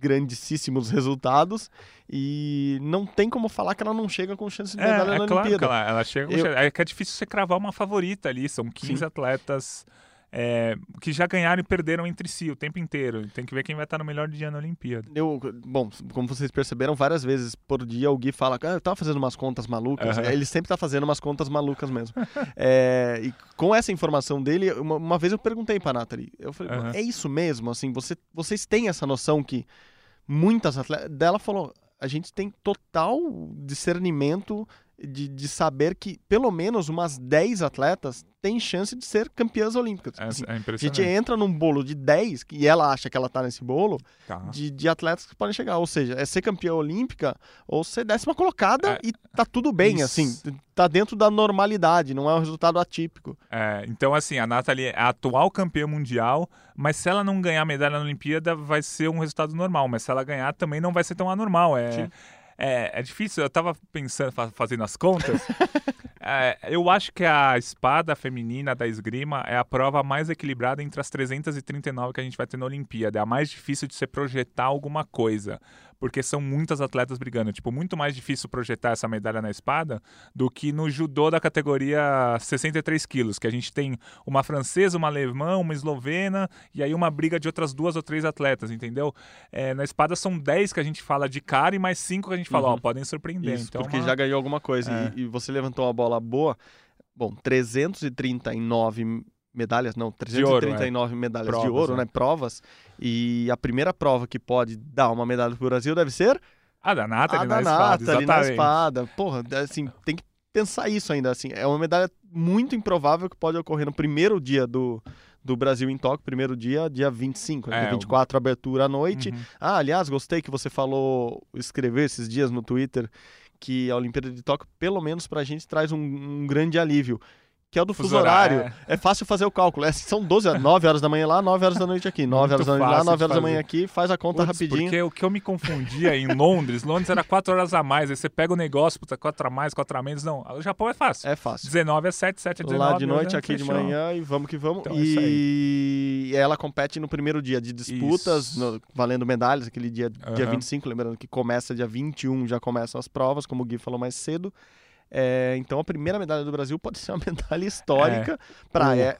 grandíssimos resultados e não tem como falar que ela não chega com chance de medalha é, na é claro Olimpíada. Ela, ela, chega com Eu... É que é difícil você cravar uma favorita ali, são 15 Sim. atletas é, que já ganharam e perderam entre si o tempo inteiro. Tem que ver quem vai estar no melhor dia na Olimpíada. Eu, bom, como vocês perceberam, várias vezes por dia o Gui fala, ah, eu tava fazendo umas contas malucas. Uhum. Ele sempre tá fazendo umas contas malucas mesmo. é, e com essa informação dele, uma, uma, vez eu perguntei pra Nathalie, eu falei, uhum. é isso mesmo? Assim, você, vocês têm essa noção que muitas atletas... Dela falou, a gente tem total discernimento de, de saber que pelo menos umas 10 atletas têm chance de ser campeãs olímpicas. É, assim, é a gente entra num bolo de 10, e ela acha que ela tá nesse bolo, tá. de, de atletas que podem chegar. Ou seja, é ser campeã olímpica ou ser décima colocada é, e tá tudo bem, isso. assim. Tá dentro da normalidade, não é um resultado atípico. É, então, assim, a Nathalie é a atual campeã mundial, mas se ela não ganhar medalha na Olimpíada, vai ser um resultado normal. Mas se ela ganhar, também não vai ser tão anormal. É, Sim. É, é difícil, eu tava pensando, fazendo as contas. é, eu acho que a espada feminina da esgrima é a prova mais equilibrada entre as 339 que a gente vai ter na Olimpíada. É a mais difícil de se projetar alguma coisa porque são muitas atletas brigando. Tipo, muito mais difícil projetar essa medalha na espada do que no judô da categoria 63 quilos, que a gente tem uma francesa, uma alemã, uma eslovena e aí uma briga de outras duas ou três atletas, entendeu? É, na espada são 10 que a gente fala de cara e mais 5 que a gente fala, uhum. ó, podem surpreender. Isso, então, porque uma... já ganhou alguma coisa é. e, e você levantou uma bola boa. Bom, 339 medalhas, não, 339 ouro, é. medalhas provas, de ouro, é. né? Provas. E a primeira prova que pode dar uma medalha pro Brasil deve ser a da Nathalie a da na Nathalie espada, na espada. Porra, assim, tem que pensar isso ainda, assim. É uma medalha muito improvável que pode ocorrer no primeiro dia do, do Brasil em Tóquio, primeiro dia, dia 25, né? é, dia 24, o... abertura à noite. Uhum. Ah, aliás, gostei que você falou, escreveu esses dias no Twitter que a Olimpíada de Tóquio, pelo menos pra gente, traz um, um grande alívio que é o do fuso, fuso horário. É. é. fácil fazer o cálculo. É, são 12, 9 horas da manhã lá, 9 horas da noite aqui. 9 horas da noite lá, 9 horas da manhã aqui, faz a conta Puts, rapidinho. Porque o que eu me confundia em Londres, Londres era 4 horas a mais, aí você pega o negócio, puta, 4 a mais, 4 a menos. Não, o Japão é fácil. É fácil. 19 é 7, 7 é 19. Lá de noite, né? aqui Fechou. de manhã e vamos que vamos. Então, e... É ela compete no primeiro dia de disputas, no... valendo medalhas, aquele dia, uhum. dia 25, lembrando que começa dia 21, já começam as provas, como o Gui falou mais cedo. É, então a primeira medalha do Brasil pode ser uma medalha histórica é. para é,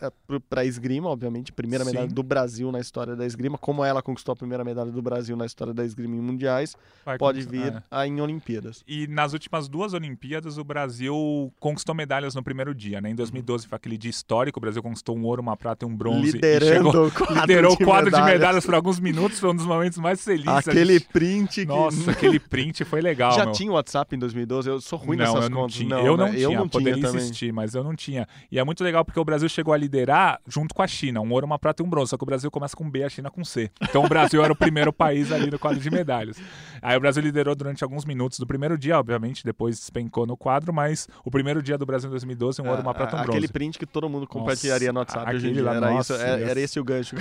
a esgrima, obviamente, primeira Sim. medalha do Brasil na história da esgrima, como ela conquistou a primeira medalha do Brasil na história da esgrima em mundiais, Vai pode vir é. em Olimpíadas. E nas últimas duas Olimpíadas o Brasil conquistou medalhas no primeiro dia, né? Em 2012 foi aquele dia histórico, o Brasil conquistou um ouro, uma prata e um bronze Liderando chegou, o quadro liderou o quadro medalhas. de medalhas por alguns minutos, foi um dos momentos mais felizes. Aquele print que... Nossa, aquele print foi legal. Já meu. tinha o WhatsApp em 2012, eu sou ruim não, nessas contas tinha. Não, eu não né? tinha, eu não poderia tinha insistir, mas eu não tinha. E é muito legal porque o Brasil chegou a liderar junto com a China, um ouro, uma prata e um bronze. Só que o Brasil começa com B, a China com C. Então o Brasil era o primeiro país ali no quadro de medalhas. Aí o Brasil liderou durante alguns minutos do primeiro dia, obviamente, depois despencou no quadro, mas o primeiro dia do Brasil em 2012, um ouro, uma prata e um bronze. Aquele print que todo mundo compartilharia no WhatsApp hoje em dia. Era, nossa, isso, era, era, esse o gancho.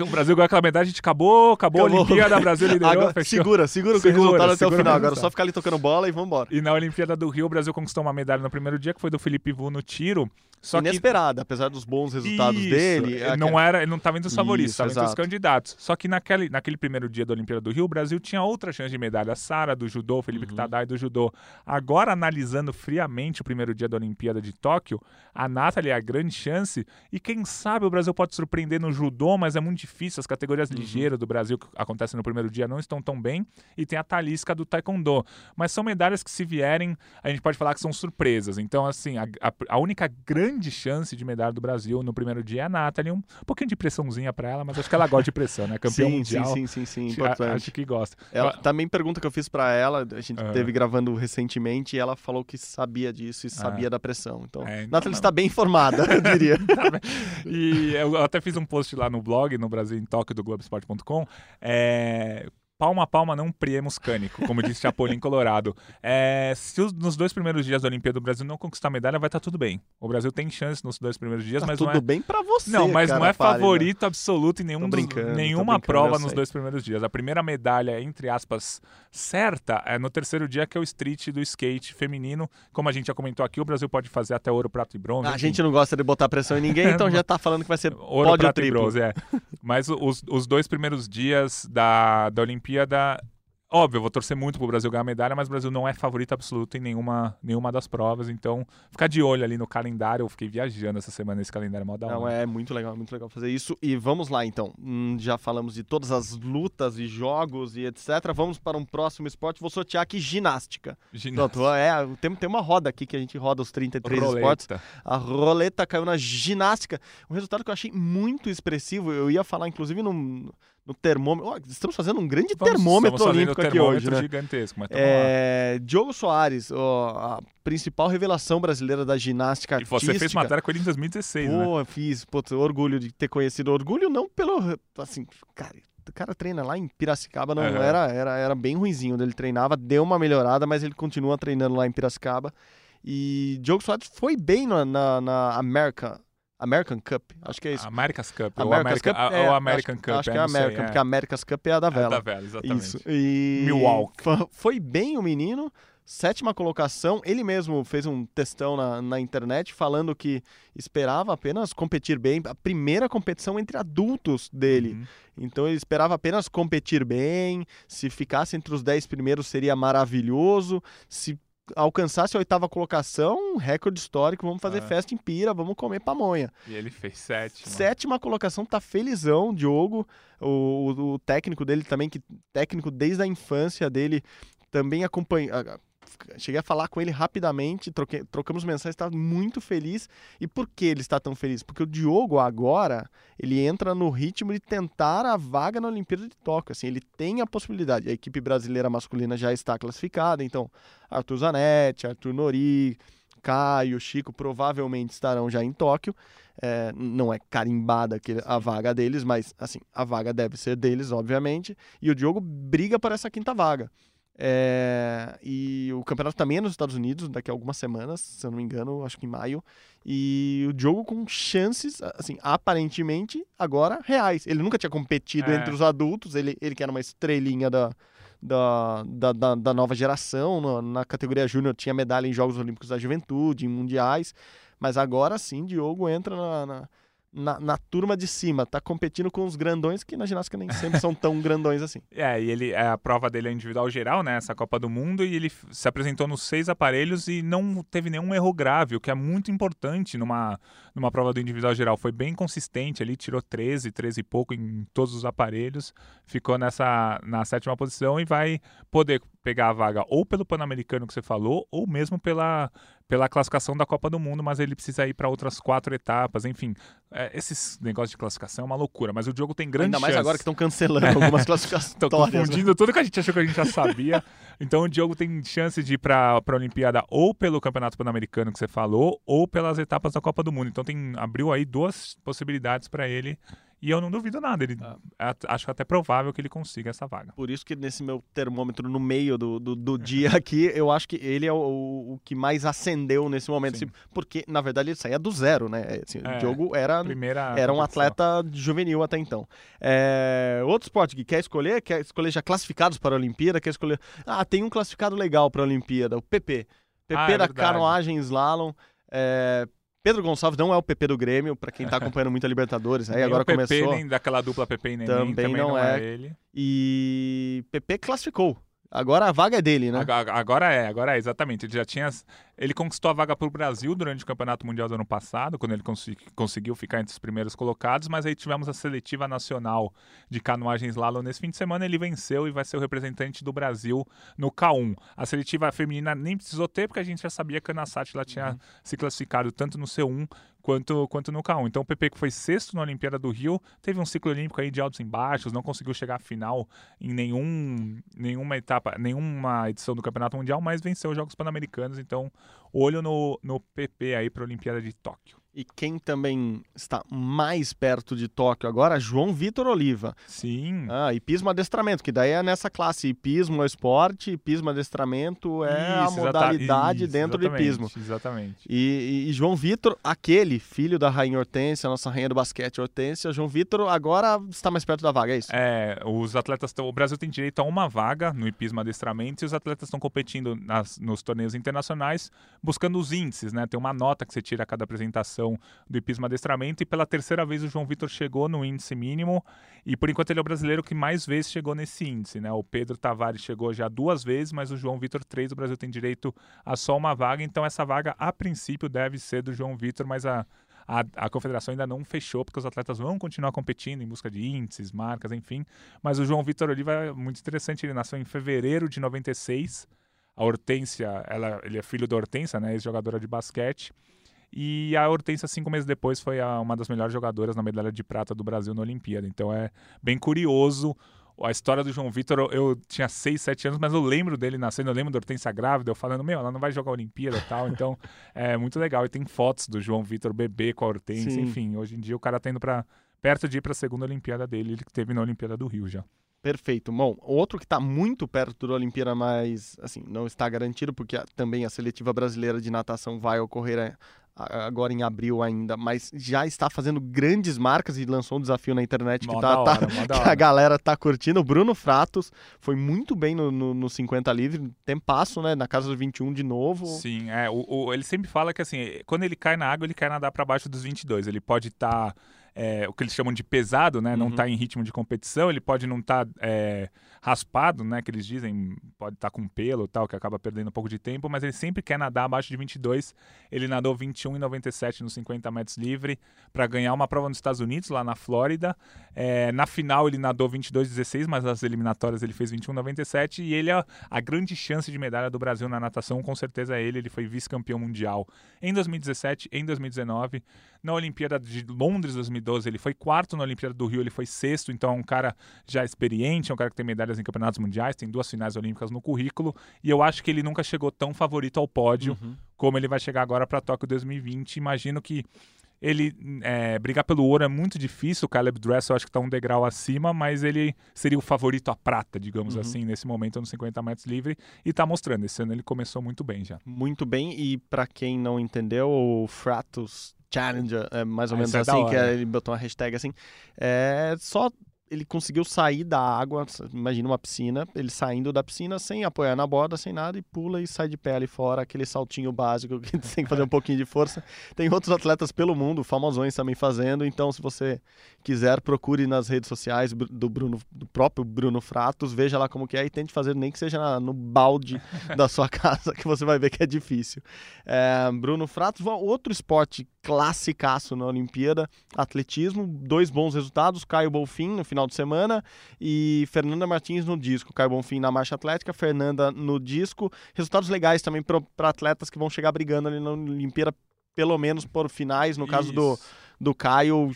O Brasil ganhou aquela medalha, a gente acabou, acabou, acabou. a Olimpíada, Brasil liderou, agora, segura, segura o resultado até o final. Agora só ficar ali tocando bola e vambora. E na Olimpíada do Rio, o Brasil conquistou uma medalha no primeiro dia, que foi do Felipe Vu no tiro. Só que Inesperada, apesar dos bons resultados Isso, dele. Ele é não aquela- era, ele não estava entre os favoritos, estava entre os candidatos. Só que naquele, naquele primeiro dia da Olimpíada do Rio, o Brasil tinha outra chance de medalha. Sara do judô, Felipe Uhum. Kitadai do judô. Agora, analisando friamente o primeiro dia da Olimpíada de Tóquio, a Nathalie é a grande chance. E quem sabe o Brasil pode surpreender no judô, mas é muito difícil. As categorias Uhum. ligeiras do Brasil que acontecem no primeiro dia não estão tão bem. E tem a Talisca do Taekwondo. Mas são medalhas que, se vierem, a gente pode falar que são surpresas. Então, assim, a, a- a única grande chance de medalha do Brasil no primeiro dia é a Nathalie. Um pouquinho de pressãozinha pra ela, mas acho que ela gosta de pressão, né? Campeão sim, mundial. sim, sim, sim, sim, acho- importante. Acho que gosta. Ela, também pergunta que eu fiz pra ela, a gente Ah. teve gravando recentemente, e ela falou que sabia disso e sabia Ah. da pressão. Então, É, então Nathalie está bem informada, eu diria. E eu até fiz um post lá no blog, no Brasil em Tóquio, do Globesport.com. É... Palma a palma, não priemos cânico, como disse Chapolin Colorado. É, se os- nos dois primeiros dias da Olimpíada o Brasil não conquistar medalha, vai estar tudo bem. O Brasil tem chance nos dois primeiros dias, Tá mas tudo não é, bem pra você, Não, mas não cara é pálida. favorito absoluto em nenhum dos- nenhuma prova nos dois primeiros dias. A primeira medalha, entre aspas, certa é no terceiro dia, que é o street do skate feminino. Como a gente já comentou aqui, o Brasil pode fazer até ouro, prata e bronze. A enfim. gente não gosta de botar pressão em ninguém, então já tá falando que vai ser Ouro, pódio prata e triplo. bronze, é. Mas os, os dois primeiros dias da, da Olimpíada. Óbvio, eu vou torcer muito pro Brasil ganhar a medalha, mas o Brasil não é favorito absoluto em nenhuma, nenhuma das provas. Então, ficar de olho ali no calendário. Eu fiquei viajando essa semana nesse calendário mó da Não, hora. é muito legal, muito legal fazer isso. E vamos lá, então. Hum, já falamos de todas as lutas e jogos e etc. Vamos para um próximo esporte. Vou sortear aqui ginástica. Ginástica. Pronto, é, tem, tem uma roda aqui que a gente roda os 33 esportes. Roleta. A roleta caiu na ginástica. Um resultado que eu achei muito expressivo. Eu ia falar, inclusive, no, no termômetro. Ó, estamos fazendo um grande Vamos- termômetro olímpico o aqui hoje, termômetro né? gigantesco, mas lá. É, Diogo Soares, ó, a principal revelação brasileira da ginástica E você fez matéria com ele em 2016, né? Pô, fiz, putz, orgulho de ter conhecido. Orgulho não pelo, assim, cara, o cara treina lá em Piracicaba, não Aham. era, era, era bem ruinzinho onde ele treinava, deu uma melhorada, mas ele continua treinando lá em Piracicaba. E Diogo Soares foi bem na, na, na America, American Cup, acho que é isso. America's Cup. ou America's America, Cup a- é, ou American acho, Cup. Acho que é não sei, American, porque a America's Cup é a da É vela. da vela, exatamente. Isso. E Milwaukee. fo- Foi bem o menino. Sétima colocação. Ele mesmo fez um textão na, na internet falando que esperava apenas competir bem. A primeira competição entre adultos dele. Uhum. Então ele esperava apenas competir bem. Se ficasse entre os 10 primeiros seria maravilhoso. Se alcançasse a oitava colocação, recorde histórico. Vamos fazer Ah. festa em pira, vamos comer pamonha. E ele fez sete. mano. Sétima colocação, tá felizão, Diogo. O, o- o técnico dele também, que técnico desde a infância dele, também acompanha. Cheguei a falar com ele rapidamente, troquei- trocamos mensagens, está muito feliz. E por que ele está tão feliz? Porque o Diogo agora, ele entra no ritmo de tentar a vaga na Olimpíada de Tóquio. Assim, ele tem a possibilidade. A equipe brasileira masculina já está classificada, então Arthur Zanetti, Arthur Nori, Caio, Chico provavelmente estarão já em Tóquio. É, não é carimbada a vaga deles, mas assim, a vaga deve ser deles, obviamente. E o Diogo briga por essa quinta vaga. É, e o campeonato também é nos Estados Unidos, daqui a algumas semanas, se eu não me engano, acho que em maio. E o Diogo com chances, assim, aparentemente, agora reais. Ele nunca tinha competido É. entre os adultos, ele, ele que era uma estrelinha da, da, da, da, da nova geração. no- na categoria júnior tinha medalha em Jogos Olímpicos da Juventude, em Mundiais. Mas agora sim, Diogo entra na, na, na- na turma de cima. Tá competindo com os grandões, que na ginástica nem sempre são tão grandões assim. É, e ele, é, a prova dele é individual geral, né? Essa Copa do Mundo, e ele se apresentou nos seis aparelhos e não teve nenhum erro grave, o que é muito importante numa, numa prova do individual geral. Foi bem consistente ali, tirou 13, 13 e pouco em todos os aparelhos, ficou nessa na sétima posição e vai poder pegar a vaga ou pelo Pan-Americano que você falou, ou mesmo pela, pela classificação da Copa do Mundo, mas ele precisa ir para outras quatro etapas, enfim. É, esses negócios de classificação é uma loucura, mas o Diogo tem grande Ainda mais chance. agora que estão cancelando algumas classificações. Tô confundindo tudo que a gente achou que a gente já sabia. Então o Diogo tem chance de ir para a Olimpíada ou pelo Campeonato Pan-Americano que você falou, ou pelas etapas da Copa do Mundo. Então tem abriu aí duas possibilidades para ele. E eu não duvido nada. Ele, a- acho até provável que ele consiga essa vaga. Por isso que nesse meu termômetro no meio do, do, do dia aqui, eu acho que ele é o, o que mais acendeu nesse momento. Sim. assim, porque, na verdade, ele saía do zero, né? Assim, É, o Diogo era, Primeira era um atleta juvenil até então. É, outro esporte que quer escolher, quer escolher já classificados para a Olimpíada, quer escolher. Ah, tem um classificado legal para a Olimpíada, o PP. PP Ah, é da verdade. canoagem slalom. É, Pedro Gonçalves não é o PP do Grêmio, para quem tá acompanhando muito a Libertadores. Aí Nem agora o PP, começou. Nem daquela dupla PP e Neném, Também também, não não, é. é. ele. E PP classificou. Agora a vaga é dele, né? Agora, agora é, agora é, exatamente. Ele já tinha. Ele conquistou a vaga para o Brasil durante o Campeonato Mundial do ano passado, quando ele consi- conseguiu ficar entre os primeiros colocados, mas aí tivemos a seletiva nacional de canoagem slalom nesse fim de semana. Ele venceu e vai ser o representante do Brasil no K1. A seletiva feminina nem precisou ter, porque a gente já sabia que a Ana Sátila tinha se classificado tanto no C1 quanto, quanto no K1. Então o PP, que foi sexto na Olimpíada do Rio, teve um ciclo olímpico aí de altos e baixos, não conseguiu chegar à final em nenhum, nenhuma etapa, nenhuma edição do Campeonato Mundial, mas venceu os Jogos Pan-Americanos. Então, olho no, no PP aí para a Olimpíada de Tóquio. E quem também está mais perto de Tóquio agora, João Vitor Oliva. Sim. Ah, hipismo adestramento, que daí é nessa classe. Hipismo é esporte, hipismo adestramento é a Isso, exata- modalidade isso, dentro do hipismo. Exatamente. E, e- João Vitor, aquele filho da rainha Hortência, nossa rainha do basquete Hortência, João Vitor agora está mais perto da vaga, é isso? É, os atletas o Brasil tem direito a uma vaga no hipismo adestramento e os atletas estão competindo nas- nos torneios internacionais buscando os índices, né? Tem uma nota que você tira a cada apresentação do hipismo adestramento e pela terceira vez o João Vitor chegou no índice mínimo e por enquanto ele é o brasileiro que mais vezes chegou nesse índice, né? O Pedro Tavares chegou já duas vezes, mas o João Vitor três, o Brasil tem direito a só uma vaga, então essa vaga a princípio deve ser do João Vitor, mas a a, a confederação ainda não fechou, porque os atletas vão continuar competindo em busca de índices, marcas, enfim. Mas o João Vitor Oliva é muito interessante, ele nasceu em fevereiro de 96. A Hortência, ela, ele é filho da Hortência, né, ex-jogadora de basquete. E a Hortência, cinco meses depois, foi a- uma das melhores jogadoras na medalha de prata do Brasil na Olimpíada. Então é bem curioso. A história do João Vitor, eu, eu tinha 6, 7 anos, mas eu lembro dele nascendo, eu lembro da Hortência grávida, eu falando, meu, ela não vai jogar a Olimpíada e tal. Então é muito legal. E tem fotos do João Vitor bebê com a Hortência, Sim. enfim. Hoje em dia o cara tá indo pra, perto de ir pra segunda Olimpíada dele, ele que teve na Olimpíada do Rio já. Perfeito. Bom, outro que está muito perto da Olimpíada, mas assim, não está garantido, porque também a seletiva brasileira de natação vai ocorrer é, agora em abril ainda, mas já está fazendo grandes marcas e lançou um desafio na internet que, tá, tá- hora, da que a galera tá curtindo. O Bruno Fratos foi muito bem no, no, no 50 livre, tempasso, né? Na casa do 21 de novo. Sim, é, o, o- ele sempre fala que assim, quando ele cai na água, ele quer nadar para baixo dos 22. Ele pode estar, o que eles chamam de pesado, né? Não Uhum. tá em ritmo de competição, ele pode não estar raspado, né? Que eles dizem, pode estar com pelo e tal, que acaba perdendo um pouco de tempo, mas ele sempre quer nadar abaixo de 22. Ele nadou 21 e 97 nos 50 metros livre para ganhar uma prova nos Estados Unidos, lá na Flórida. É, na final ele nadou 22,16, mas nas eliminatórias ele fez 21,97 e ele é a grande chance de medalha do Brasil na natação, com certeza é ele. Ele foi vice-campeão mundial em 2017, em 2019. Na Olimpíada de Londres 2012 ele foi quarto, na Olimpíada do Rio ele foi sexto, então é um cara já experiente, é um cara que tem medalhas em campeonatos mundiais, tem duas finais olímpicas no currículo e eu acho que ele nunca chegou tão favorito ao pódio Uhum. como ele vai chegar agora para Tóquio 2020. Imagino que ele é, brigar pelo ouro é muito difícil. O Caleb Dressel acho que está um degrau acima, mas ele seria o favorito à prata, digamos Uhum. assim, nesse momento nos 50 metros livre. E está mostrando. Esse ano ele começou muito bem já. Muito bem, e para quem não entendeu, o Fratus Challenger, é mais ou Ah, menos é assim, que ele botou uma hashtag assim, é só ele conseguiu sair da água, imagina uma piscina, ele saindo da piscina sem apoiar na borda, sem nada, e pula e sai de pé ali fora, aquele saltinho básico que tem que fazer um pouquinho de força. Tem outros atletas pelo mundo, famosões também fazendo, então se você quiser, procure nas redes sociais do Bruno, do próprio Bruno Fratos, veja lá como que é e tente fazer nem que seja na- no balde da sua casa, que você vai ver que é difícil. É, Bruno Fratos, outro esporte classicaço na Olimpíada, atletismo, dois bons resultados, Caio Bolfin no final de semana e Fernanda Martins no disco. Caio Bonfim na marcha atlética, Fernanda no disco. Resultados legais também para atletas que vão chegar brigando ali na Olimpíada, pelo menos por finais. No caso do, do Caio,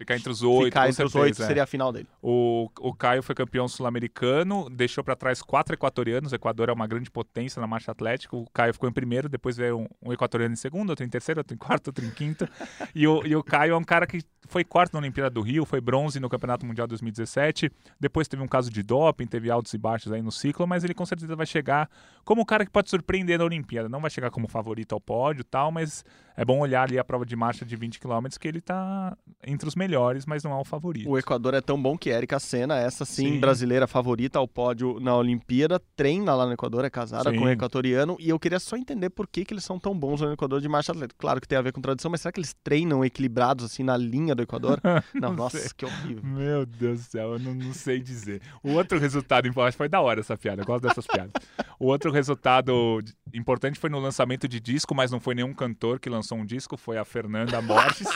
Ficar entre os oito, ficar entre os oito é. seria a final dele. O, o Caio foi campeão sul-americano, deixou para trás quatro equatorianos. O Equador é uma grande potência na marcha atlética. O Caio ficou em primeiro, depois veio um, um equatoriano em segundo, outro em terceiro, outro em quarto, outro em quinto. e, o, e o Caio é um cara que foi quarto na Olimpíada do Rio, foi bronze no Campeonato Mundial 2017. Depois teve um caso de doping, teve altos e baixos aí no ciclo, mas ele com certeza vai chegar como o cara que pode surpreender na Olimpíada. Não vai chegar como favorito ao pódio e tal, mas é bom olhar ali a prova de marcha de 20 km que ele tá entre os melhores. Melhores, mas não é o favorito. O Equador é tão bom que Erika Senna, essa sim, Sim. brasileira favorita ao pódio na Olimpíada, treina lá no Equador, é casada Sim. com um equatoriano, e eu queria só entender por que, que eles são tão bons no Equador de marcha atlética. Claro que tem a ver com tradição, mas será que eles treinam equilibrados assim na linha do Equador? Não, Não nossa, sei. que horrível. Meu Deus do céu, eu não, não sei dizer. O outro resultado importante foi da hora essa piada, eu gosto dessas piadas. O outro resultado importante foi no lançamento de disco, mas não foi nenhum cantor que lançou um disco, foi a Fernanda Borges.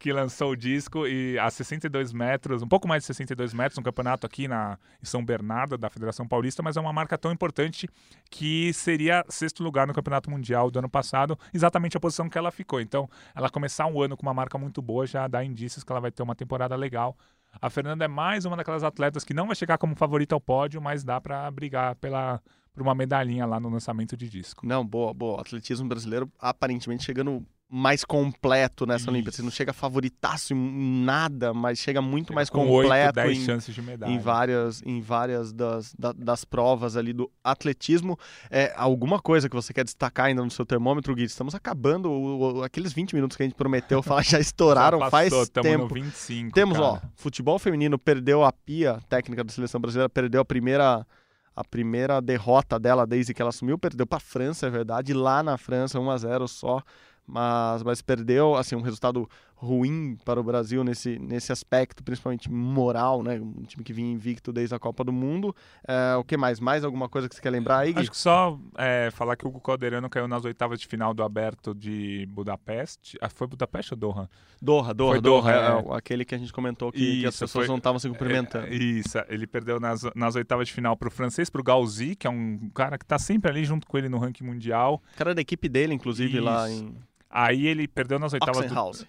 Que lançou o disco e a 62 metros, um pouco mais de 62 metros, um campeonato aqui na, em São Bernardo, da Federação Paulista, mas é uma marca tão importante que seria sexto lugar no Campeonato Mundial do ano passado, exatamente a posição que ela ficou. Então, ela começar um ano com uma marca muito boa já dá indícios que ela vai ter uma temporada legal. A Fernanda é mais uma daquelas atletas que não vai chegar como favorita ao pódio, mas dá pra brigar pela, por uma medalhinha lá no lançamento de disco. Não, boa, boa. O atletismo brasileiro aparentemente chegando mais completo nessa Isso. Olimpíada. Você não chega favoritaço em nada, mas chega muito mais com completo 8, 10 em, chances de medalha. em várias, em várias das, da- das provas ali do atletismo. É, alguma coisa que você quer destacar ainda no seu termômetro, Gui? Estamos acabando o- o- aqueles 20 minutos que a gente prometeu falar, já estouraram Já faz passou, tamo tempo. no 25, Temos, cara. ó, futebol feminino perdeu a pia técnica da seleção brasileira, perdeu a primeira a primeira derrota dela desde que ela assumiu, perdeu para a França, é verdade, lá na França 1 a 0 só, mas mas perdeu, assim, um resultado ruim para o Brasil nesse, nesse aspecto, principalmente moral, né? Um time que vinha invicto desde a Copa do Mundo. É, o que mais? Mais alguma coisa que você quer lembrar aí? Acho que só é, falar que o Calderano caiu nas oitavas de final do Aberto de Budapeste. Ah, foi Budapeste ou Doha? Doha, Doha, Foi Doha, Doha, é, é. o- aquele que a gente comentou que, que as Isso, pessoas foi- não estavam se cumprimentando. É, isso, ele perdeu nas, nas oitavas de final pro francês, pro Galzi, que é um cara que tá sempre ali junto com ele no ranking mundial. O cara da equipe dele, inclusive, lá Isso. em Aí ele perdeu nas oitavas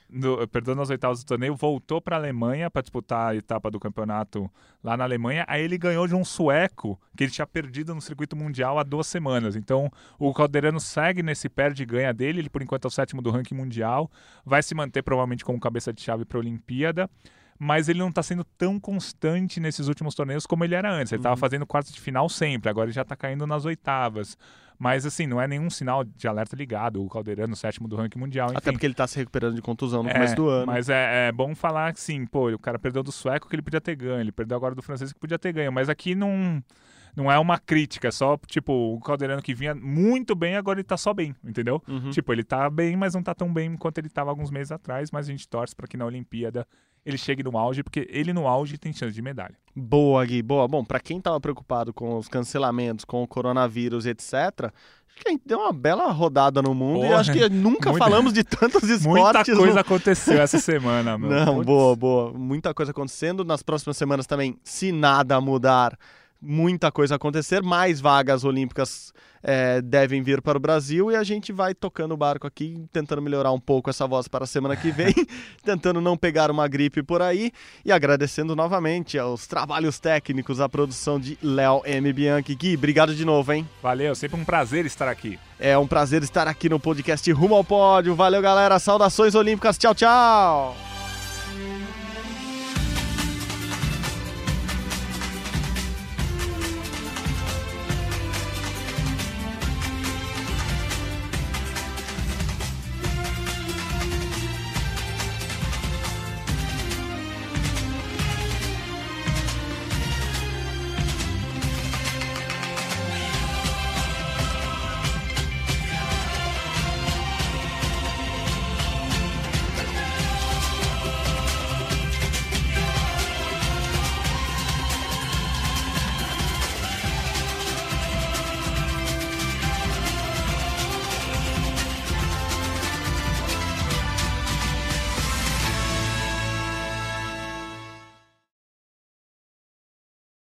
do, perdeu nas oitavas do torneio, voltou para a Alemanha para disputar a etapa do campeonato lá na Alemanha. Aí ele ganhou de um sueco que ele tinha perdido no circuito mundial há duas semanas. Então o Calderano segue nesse perde e ganha dele. Ele por enquanto é o sétimo do ranking mundial. Vai se manter provavelmente como cabeça de chave para a Olimpíada. Mas ele não está sendo tão constante nesses últimos torneios como ele era antes. Ele estava fazendo quartos de final sempre, agora ele já está caindo nas oitavas. Mas assim, não é nenhum sinal de alerta ligado. O Calderano, sétimo do ranking mundial. Enfim. Até porque ele tá se recuperando de contusão no É, começo do ano. Mas é, é bom falar que sim, pô, o cara perdeu do sueco que ele podia ter ganho, ele perdeu agora do francês que podia ter ganho, mas aqui não não é uma crítica, é só tipo o Calderano que vinha muito bem, agora ele tá só bem, entendeu? Uhum. Tipo, ele tá bem, mas não tá tão bem quanto ele tava alguns meses atrás, mas a gente torce pra que na Olimpíada ele chegue no auge, porque ele no auge tem chance de medalha. Boa, Gui, boa. Bom, pra quem tava preocupado com os cancelamentos, com o coronavírus, etc., acho que a gente deu uma bela rodada no mundo e Porra, acho que nunca muita- falamos de tantos esportes. Muita no- coisa aconteceu essa semana, meu. Não, Putz. boa, boa. Muita coisa acontecendo. Nas próximas semanas também, se nada mudar, muita coisa acontecer. Mais vagas olímpicas eh, devem vir para o Brasil e a gente vai tocando o barco aqui, tentando melhorar um pouco essa voz para a semana que vem, tentando não pegar uma gripe por aí e agradecendo novamente aos trabalhos técnicos, a produção de Léo M. Bianchi. Gui, obrigado de novo, hein? Valeu, sempre um prazer estar aqui. É um prazer estar aqui no podcast Rumo ao Pódio. Valeu, galera. Saudações olímpicas. Tchau, tchau.